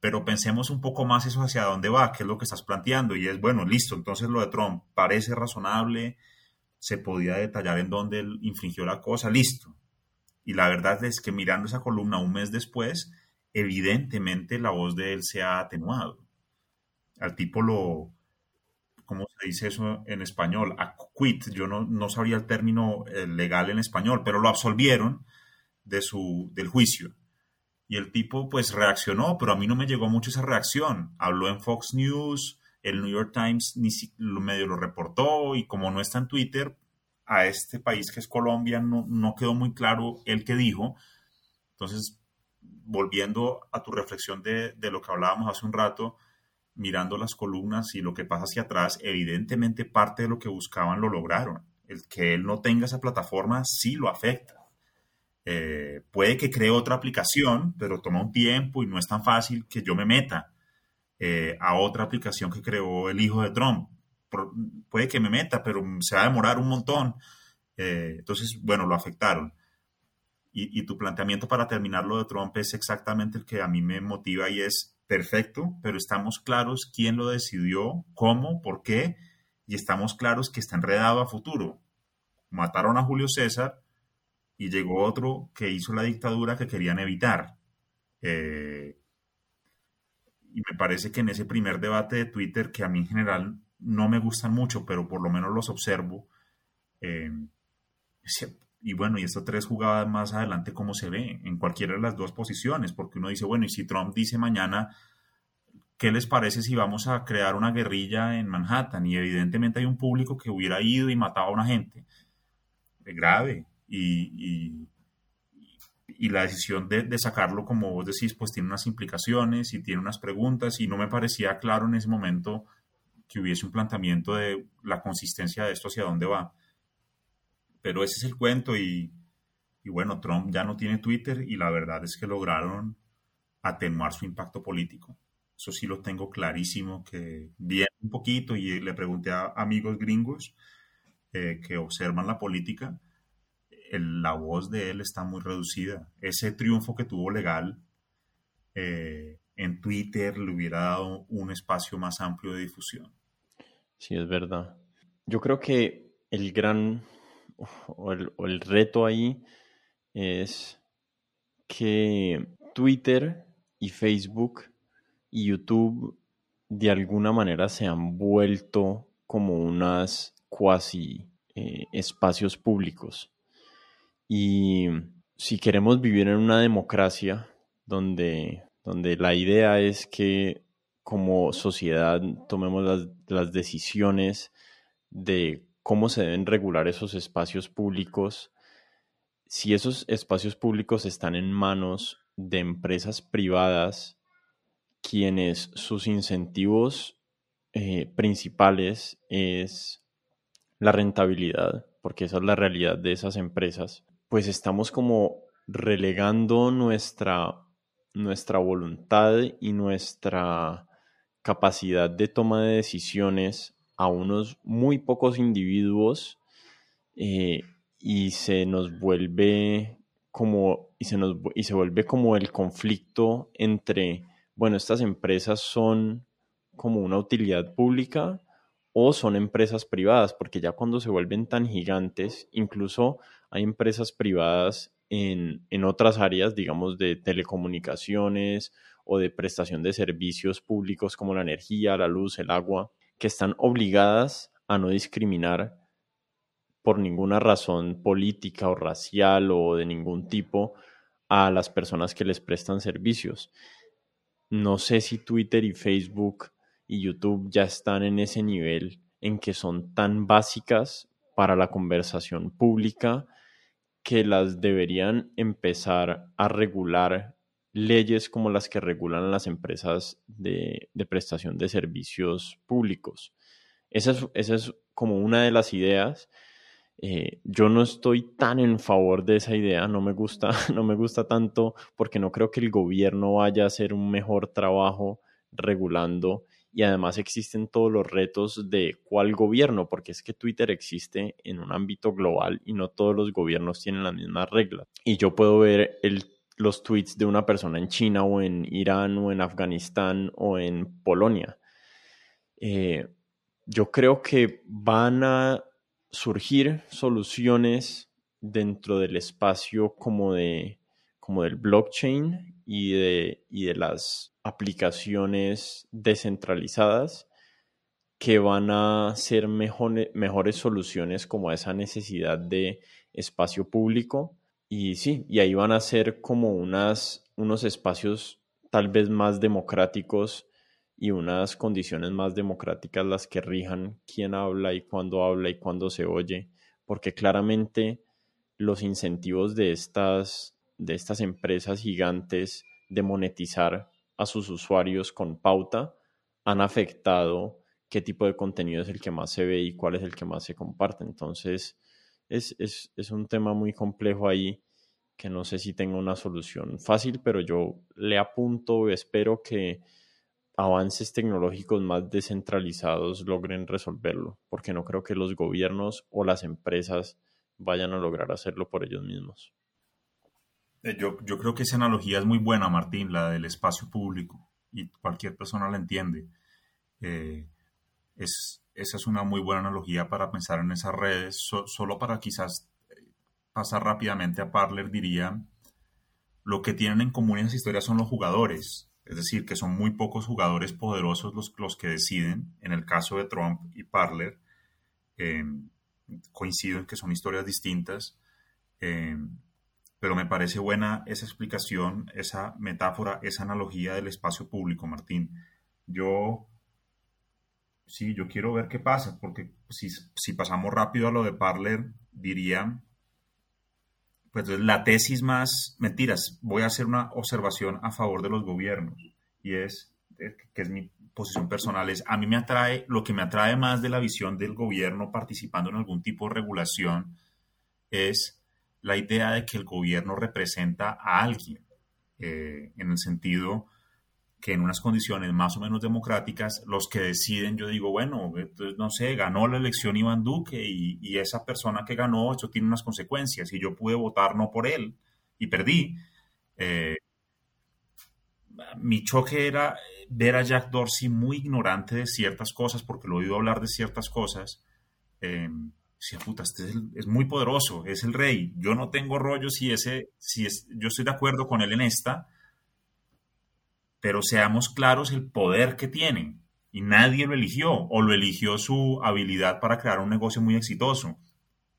pero pensemos un poco más eso hacia dónde va, qué es lo que estás planteando. Y es, bueno, listo, entonces lo de Trump parece razonable, se podía detallar en dónde él infringió la cosa, listo. Y la verdad es que mirando esa columna un mes después, evidentemente la voz de él se ha atenuado. Al tipo lo, ¿cómo se dice eso en español? Acquit, yo no, no sabría el término eh, legal en español, pero lo absolvieron de su, del juicio. Y el tipo pues reaccionó, pero a mí no me llegó mucho esa reacción. Habló en Fox News, el New York Times ni medio lo reportó y como no está en Twitter, a este país que es Colombia no, no quedó muy claro el que dijo. Entonces volviendo a tu reflexión de, lo que hablábamos hace un rato, mirando las columnas y lo que pasa hacia atrás, evidentemente parte de lo que buscaban lo lograron. El que él no tenga esa plataforma sí lo afecta. Eh, puede que cree otra aplicación, pero toma un tiempo y no es tan fácil que yo me meta eh, a otra aplicación que creó el hijo de Trump. puede que me meta, pero se va a demorar un montón. Eh, entonces, bueno, lo afectaron. Y, tu planteamiento para terminar lo de Trump es exactamente el que a mí me motiva y es perfecto, pero estamos claros quién lo decidió, cómo, por qué, y estamos claros que está enredado a futuro. Mataron a Julio César y llegó otro que hizo la dictadura que querían evitar. Eh, y me parece que en ese primer debate de Twitter, que a mí en general no me gustan mucho, pero por lo menos los observo, eh, y bueno, y estas tres jugadas más adelante, ¿cómo se ve? En cualquiera de las dos posiciones, porque uno dice, bueno, y si Trump dice mañana, ¿qué les parece si vamos a crear una guerrilla en Manhattan? Y evidentemente hay un público que hubiera ido y matado a una gente. Es grave. Y, y, la decisión de, de, sacarlo, como vos decís, pues tiene unas implicaciones y tiene unas preguntas, y no me parecía claro en ese momento que hubiese un planteamiento de la consistencia de esto hacia dónde va pero ese es el cuento y, bueno, Trump ya no tiene Twitter y la verdad es que lograron atenuar su impacto político. Eso sí lo tengo clarísimo, que viene un poquito y le pregunté a amigos gringos eh, que observan la política, la voz de él está muy reducida. Ese triunfo que tuvo legal eh, en Twitter le hubiera dado un espacio más amplio de difusión. Sí, es verdad. Yo creo que el gran o el, reto ahí es que Twitter y Facebook y YouTube de alguna manera se han vuelto como unas cuasi eh, espacios públicos. Y si queremos vivir en una democracia donde, donde la idea es que como sociedad tomemos las, las decisiones de cómo se deben regular esos espacios públicos, si esos espacios públicos están en manos de empresas privadas, quienes sus incentivos eh, principales es la rentabilidad, porque esa es la realidad de esas empresas, pues estamos como relegando nuestra, nuestra voluntad y nuestra capacidad de toma de decisiones a unos muy pocos individuos eh, y se nos vuelve como y se nos y se vuelve como el conflicto entre bueno estas empresas son como una utilidad pública o son empresas privadas porque ya cuando se vuelven tan gigantes incluso hay empresas privadas en, en otras áreas digamos de telecomunicaciones o de prestación de servicios públicos como la energía la luz el agua que están obligadas a no discriminar por ninguna razón política o racial o de ningún tipo a las personas que les prestan servicios. No sé si Twitter y Facebook y YouTube ya están en ese nivel en que son tan básicas para la conversación pública que las deberían empezar a regular leyes como las que regulan las empresas de, prestación de servicios públicos. Esa es, como una de las ideas. Eh, yo no estoy tan en favor de esa idea, no me gusta, no me gusta tanto porque no creo que el gobierno vaya a hacer un mejor trabajo regulando y además existen todos los retos de cuál gobierno, porque es que Twitter existe en un ámbito global y no todos los gobiernos tienen las mismas reglas. Y yo puedo ver el los tweets de una persona en China o en Irán o en Afganistán o en Polonia. Eh, yo creo que van a surgir soluciones dentro del espacio como, de, como del blockchain y de, y de las aplicaciones descentralizadas que van a ser mejores soluciones como a esa necesidad de espacio público y sí, y ahí van a ser como unas, unos espacios tal vez más democráticos y unas condiciones más democráticas las que rijan quién habla y cuándo habla y cuándo se oye, porque claramente los incentivos de estas, de estas empresas gigantes de monetizar a sus usuarios con pauta han afectado qué tipo de contenido es el que más se ve y cuál es el que más se comparte. Entonces, es, es, es un tema muy complejo ahí que no sé si tenga una solución fácil, pero yo le apunto, espero que avances tecnológicos más descentralizados logren resolverlo, porque no creo que los gobiernos o las empresas vayan a lograr hacerlo por ellos mismos. Eh, yo, yo creo que esa analogía es muy buena, Martín, la del espacio público, y cualquier persona la entiende. Eh, es, esa es una muy buena analogía para pensar en esas redes, solo para quizás pasar rápidamente a Parler, diría, lo que tienen en común esas historias son los jugadores, es decir, que son muy pocos jugadores poderosos los, los que deciden. En el caso de Trump y Parler, eh, coincido en que son historias distintas, eh, pero me parece buena esa explicación, esa metáfora, esa analogía del espacio público, Martín. Yo, sí, yo quiero ver qué pasa, porque si, si pasamos rápido a lo de Parler, diría pues la tesis más, mentiras, voy a hacer una observación a favor de los gobiernos y es, eh, que es mi posición personal, es a mí me atrae, lo que me atrae más de la visión del gobierno participando en algún tipo de regulación es la idea de que el gobierno representa a alguien, eh, en el sentido que en unas condiciones más o menos democráticas, los que deciden, yo digo, bueno, entonces, no sé, ganó la elección Iván Duque y, esa persona que ganó, eso tiene unas consecuencias y yo pude votar no por él y perdí. Eh, mi choque era ver a Jack Dorsey muy ignorante de ciertas cosas, porque lo he oído hablar de ciertas cosas. Eh, puta, este es, es, muy poderoso, es el rey. Yo no tengo rollo si ese, si es, yo estoy de acuerdo con él en esta, pero seamos claros el poder que tienen. Y nadie lo eligió, o lo eligió su habilidad para crear un negocio muy exitoso.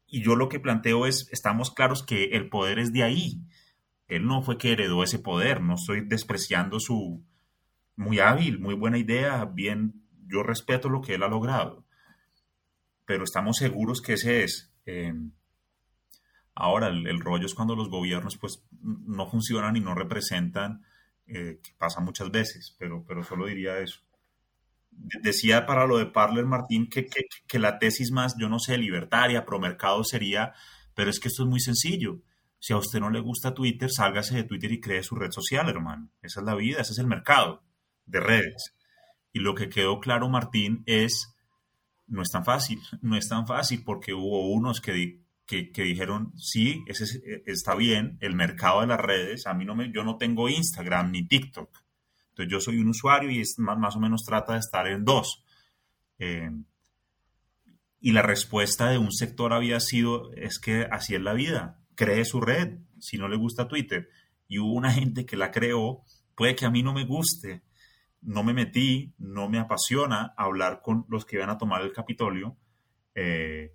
Y yo lo que planteo es, estamos claros que el poder es de ahí. Él no fue que heredó ese poder, no estoy despreciando su, muy hábil, muy buena idea, bien, yo respeto lo que él ha logrado, pero estamos seguros que ese es. Eh, ahora, el, rollo es cuando los gobiernos pues no funcionan y no representan, eh, que pasa muchas veces, pero, pero solo diría eso. Decía para lo de Parler Martín que, que, que la tesis más, yo no sé, libertaria, pro mercado sería, pero es que esto es muy sencillo si a usted no le gusta Twitter, sálgase de Twitter y cree su red social, hermano. Esa es la vida, ese es el mercado de redes. Y lo que quedó claro, Martín, es, no es tan fácil, no es tan fácil porque hubo unos que, que, dijeron, sí, ese está bien, el mercado de las redes, a mí no me, yo no tengo Instagram ni TikTok. Entonces yo soy un usuario y es más, o menos trata de estar en dos. Eh, y la respuesta de un sector había sido, es que así es la vida cree su red, si no le gusta Twitter, y hubo una gente que la creó, puede que a mí no me guste, no me metí, no me apasiona hablar con los que iban a tomar el Capitolio, eh,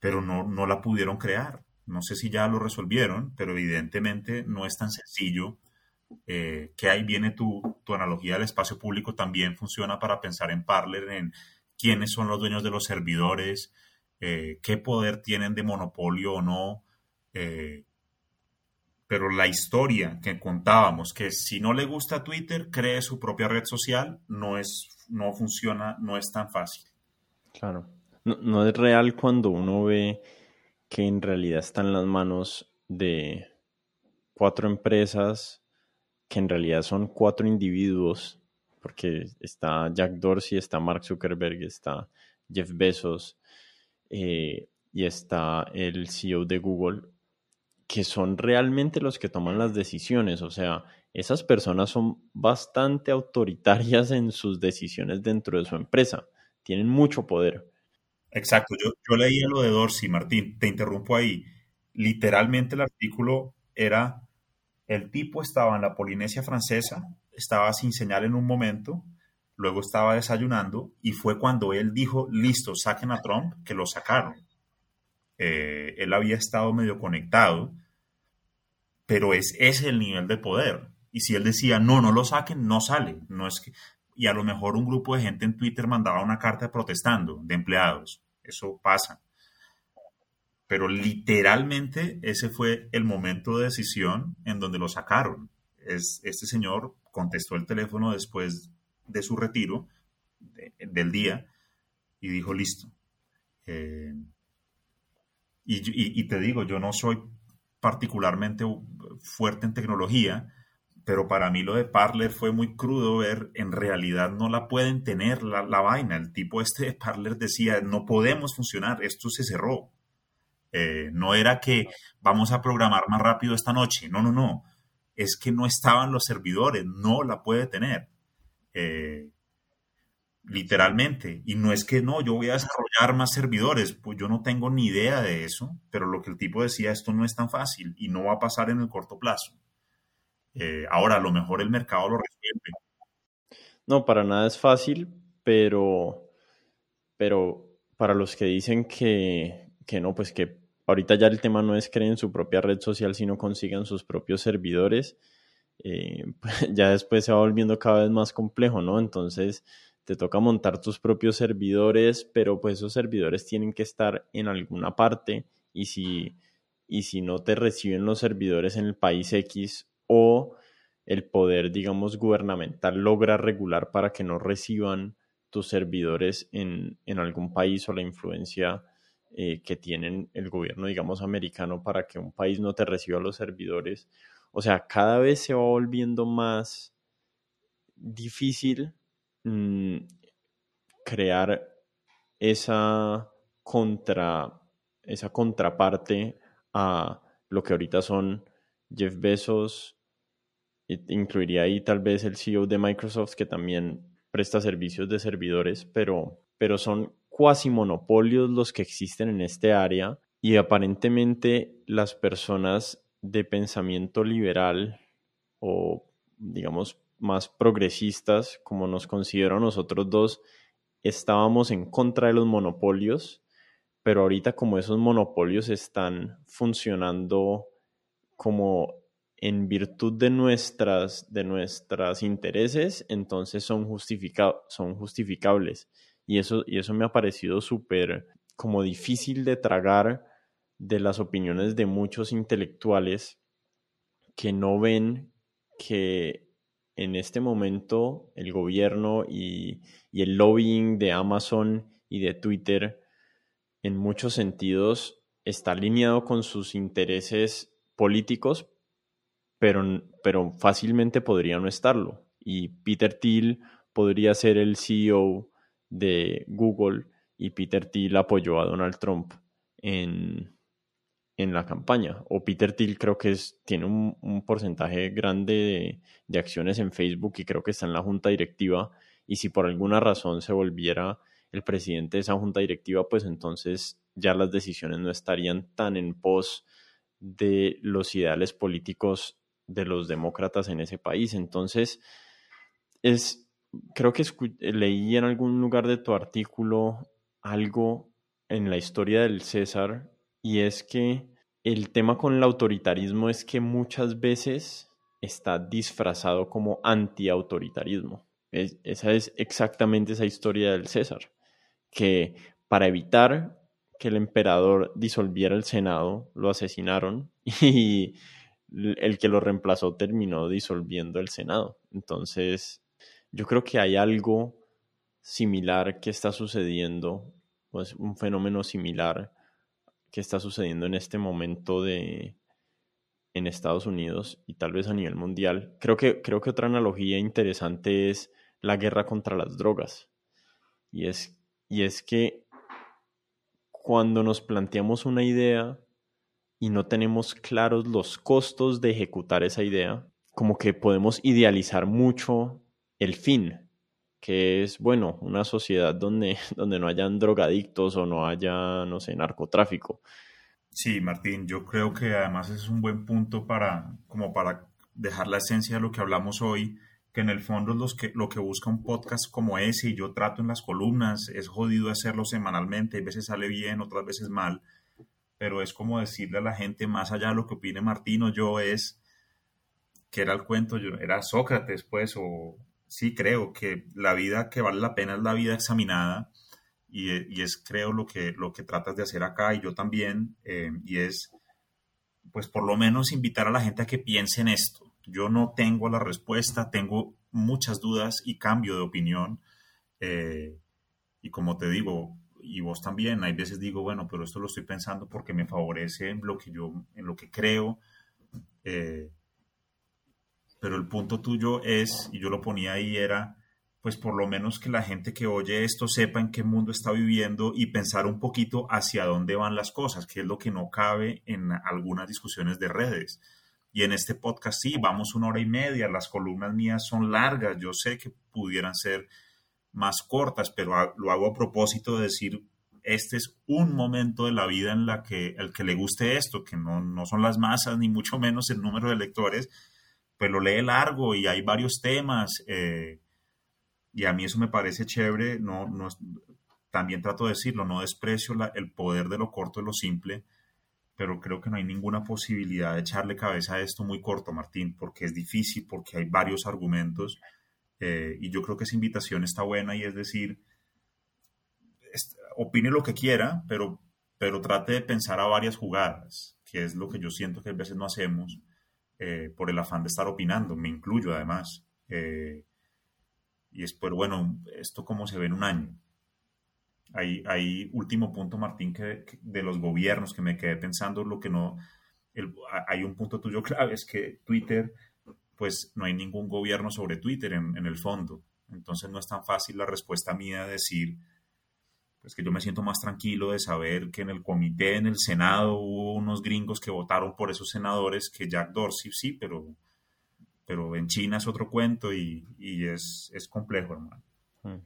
pero no, no la pudieron crear. No sé si ya lo resolvieron, pero evidentemente no es tan sencillo. Eh, que ahí viene tu, tu, analogía del espacio público, también funciona para pensar en Parler, en quiénes son los dueños de los servidores, eh, qué poder tienen de monopolio o no, eh, pero la historia que contábamos, que si no le gusta Twitter, cree su propia red social, no, es, no funciona, no es tan fácil. Claro, no, es real cuando uno ve que en realidad está en las manos de cuatro empresas que en realidad son cuatro individuos, porque está Jack Dorsey, está Mark Zuckerberg, está Jeff Bezos eh, y está el CEO de Google, que son realmente los que toman las decisiones. O sea, esas personas son bastante autoritarias en sus decisiones dentro de su empresa. Tienen mucho poder. Exacto. Yo, yo leí lo de Dorsey, Martín. Te interrumpo ahí. Literalmente el artículo era, el tipo estaba en la Polinesia francesa, estaba sin señal en un momento, luego estaba desayunando y fue cuando él dijo, listo, saquen a Trump, que lo sacaron. Eh, él había estado medio conectado, pero es ese el nivel de poder. Y si él decía, no, no lo saquen, no sale. No es que... Y a lo mejor un grupo de gente en Twitter mandaba una carta protestando de empleados. Eso pasa. Pero literalmente ese fue el momento de decisión en donde lo sacaron. Es, este señor contestó el teléfono después de su retiro del día y dijo, listo. Eh, y, te digo, yo no soy particularmente fuerte en tecnología, pero para mí lo de Parler fue muy crudo ver, en realidad no la pueden tener la, vaina. El tipo este de Parler decía, no podemos funcionar, esto se cerró. Eh, no era que vamos a programar más rápido esta noche, no, no, no. Es que no estaban los servidores, no la puede tener. Eh, literalmente. Y no es que no, yo voy a desarrollar más servidores, pues yo no tengo ni idea de eso, pero lo que el tipo decía, esto no es tan fácil y no va a pasar en el corto plazo. Eh, ahora, a lo mejor el mercado lo resuelve. No, para nada es fácil, pero, pero para los que dicen que, que no, pues que ahorita ya el tema no es creer en su propia red social, sino consigan sus propios servidores, eh, ya después se va volviendo cada vez más complejo, ¿no? Entonces, te toca montar tus propios servidores, pero pues esos servidores tienen que estar en alguna parte y si, y si no te reciben los servidores en el país X o el poder, digamos, gubernamental logra regular para que no reciban tus servidores en, algún país o la influencia eh, que tienen el gobierno, digamos, americano para que un país no te reciba los servidores. O sea, cada vez se va volviendo más difícil Mm, crear esa contra esa contraparte a lo que ahorita son Jeff Bezos, incluiría ahí tal vez el CEO de Microsoft que también presta servicios de servidores, pero, pero son cuasi monopolios los que existen en este área y aparentemente las personas de pensamiento liberal o digamos más progresistas, como nos considero nosotros dos, estábamos en contra de los monopolios, pero ahorita como esos monopolios están funcionando como en virtud de nuestras, de nuestras intereses, entonces son, son justificables. Y eso, y eso me ha parecido súper como difícil de tragar de las opiniones de muchos intelectuales que no ven que en este momento el gobierno y, y el lobbying de Amazon y de Twitter en muchos sentidos está alineado con sus intereses políticos, pero, pero fácilmente podría no estarlo. Y Peter Thiel podría ser el CEO de Google y Peter Thiel apoyó a Donald Trump en, en la campaña. O Peter Thiel creo que es, tiene un, porcentaje grande de, de, acciones en Facebook y creo que está en la junta directiva. Y si por alguna razón se volviera el presidente de esa junta directiva, pues entonces ya las decisiones no estarían tan en pos de los ideales políticos de los demócratas en ese país. Entonces, es, creo que leí en algún lugar de tu artículo algo en la historia del César y es que el tema con el autoritarismo es que muchas veces está disfrazado como antiautoritarismo. Es, esa es exactamente esa historia del César, que para evitar que el emperador disolviera el Senado, lo asesinaron y el que lo reemplazó terminó disolviendo el Senado. Entonces, yo creo que hay algo similar que está sucediendo, pues un fenómeno similar que está sucediendo en este momento de en Estados Unidos y tal vez a nivel mundial. Creo que, creo que otra analogía interesante es la guerra contra las drogas. Y es, y es que cuando nos planteamos una idea y no tenemos claros los costos de ejecutar esa idea, como que podemos idealizar mucho el fin, que es, bueno, una sociedad donde, donde no hayan drogadictos o no haya, no sé, narcotráfico. Sí, Martín, yo creo que además es un buen punto para, como para dejar la esencia de lo que hablamos hoy, que en el fondo los que, lo que busca un podcast como ese, y yo trato en las columnas, es jodido hacerlo semanalmente, a veces sale bien, otras veces mal, pero es como decirle a la gente, más allá de lo que opine Martín o yo, es que era el cuento, yo, era Sócrates, pues, o sí creo que la vida que vale la pena es la vida examinada, y, es creo lo que, lo que tratas de hacer acá, y yo también, eh, y es, pues, por lo menos invitar a la gente a que piense en esto. Yo no tengo la respuesta, tengo muchas dudas y cambio de opinión. Eh, y como te digo, y vos también, hay veces digo, bueno, pero esto lo estoy pensando porque me favorece en lo que yo, en lo que creo. Eh, pero el punto tuyo es, y yo lo ponía ahí, era, pues por lo menos que la gente que oye esto sepa en qué mundo está viviendo y pensar un poquito hacia dónde van las cosas, que es lo que no cabe en algunas discusiones de redes. Y en este podcast sí, vamos una hora y media, las columnas mías son largas, yo sé que pudieran ser más cortas, pero lo hago a propósito de decir, este es un momento de la vida en la que el que le guste esto, que no, no son las masas, ni mucho menos el número de lectores, pues lo lee largo y hay varios temas. Eh, y a mí eso me parece chévere, no, no, también trato de decirlo, no desprecio el poder de lo corto y lo simple, pero creo que no hay ninguna posibilidad de echarle cabeza a esto muy corto, Martín, porque es difícil, porque hay varios argumentos eh, y yo creo que esa invitación está buena y es decir, opine lo que quiera, pero, pero trate de pensar a varias jugadas, que es lo que yo siento que a veces no hacemos eh, por el afán de estar opinando, me incluyo además. Eh, y es, pues bueno, esto como se ve en un año. Hay, hay último punto, Martín, que, de los gobiernos que me quedé pensando, lo que no, hay un punto tuyo clave, es que Twitter pues no hay ningún gobierno sobre Twitter en, el fondo. Entonces no es tan fácil la respuesta mía de decir, pues que yo me siento más tranquilo de saber que en el comité, en el Senado, hubo unos gringos que votaron por esos senadores que Jack Dorsey, sí, pero, pero en China es otro cuento y, es, complejo, hermano. Hmm.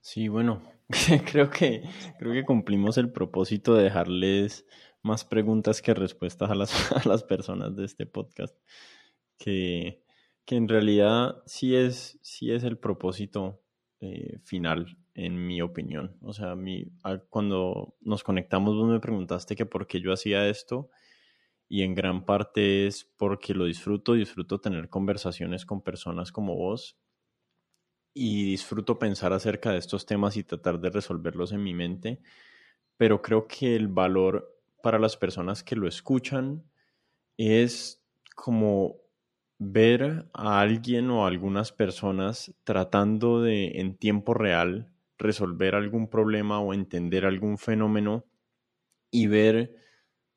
Sí, bueno, creo que, creo que cumplimos el propósito de dejarles más preguntas que respuestas a las personas de este podcast que, en realidad sí es, sí es el propósito eh, final, en mi opinión. O sea, cuando nos conectamos, vos me preguntaste que por qué yo hacía esto. y en gran parte es porque lo disfruto, disfruto tener conversaciones con personas como vos y disfruto pensar acerca de estos temas y tratar de resolverlos en mi mente, pero creo que el valor para las personas que lo escuchan es como ver a alguien o a algunas personas tratando de en tiempo real resolver algún problema o entender algún fenómeno y ver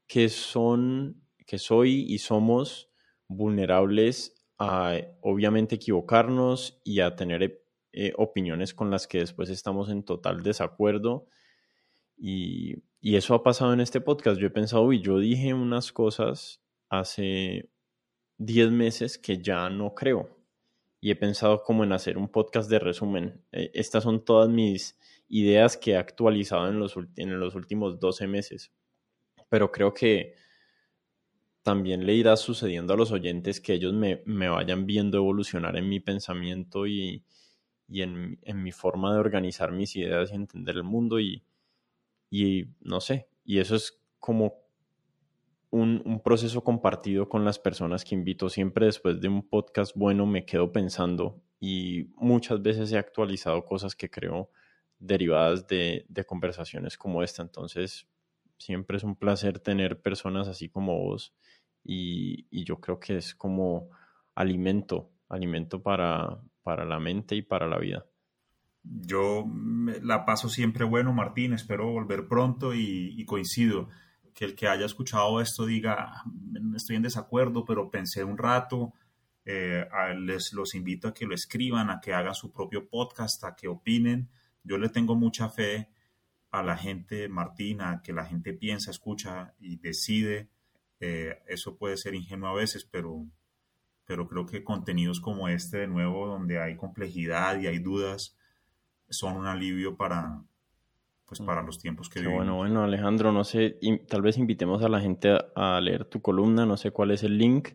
que son, que soy y somos vulnerables a obviamente equivocarnos y a tener eh, opiniones con las que después estamos en total desacuerdo. Y, y, eso ha pasado en este podcast. Yo he pensado, y yo dije unas cosas hace 10 meses que ya no creo y he pensado como en hacer un podcast de resumen. Eh, estas son todas mis ideas que he actualizado en los, en los últimos 12 meses. Pero creo que también le irá sucediendo a los oyentes que ellos me, vayan viendo evolucionar en mi pensamiento y, en, mi forma de organizar mis ideas y entender el mundo y, y no sé, y eso es como un, proceso compartido con las personas que invito. Siempre después de un podcast bueno me quedo pensando y muchas veces he actualizado cosas que creo derivadas de, conversaciones como esta. Entonces, siempre es un placer tener personas así como vos y, yo creo que es como alimento, alimento para, para la mente y para la vida. Yo la paso siempre bueno, Martín, espero volver pronto y coincido que el que haya escuchado esto diga, estoy en desacuerdo, pero pensé un rato, eh, les los invito a que lo escriban, a que hagan su propio podcast, a que opinen. Yo le tengo mucha fe a la gente, Martina, que la gente piensa, escucha y decide. Eh, eso puede ser ingenuo a veces, pero, pero creo que contenidos como este, de nuevo, donde hay complejidad y hay dudas, son un alivio para, pues mm. para los tiempos que vivimos. Bueno, bueno, Alejandro, no sé, tal vez invitemos a la gente a, leer tu columna, no sé cuál es el link,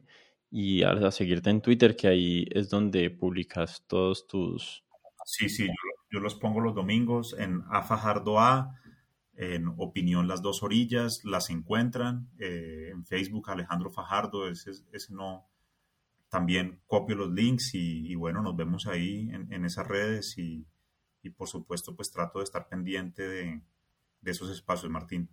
y a, seguirte en Twitter, que ahí es donde publicas todos tus... Sí, sí, yo, los pongo los domingos en Afajardo A, en Opinión Las Dos Orillas, las encuentran, eh, en Facebook Alejandro Fajardo, ese, ese no... También copio los links y, bueno, nos vemos ahí en, en esas redes y y por supuesto pues trato de estar pendiente de, esos espacios, Martín.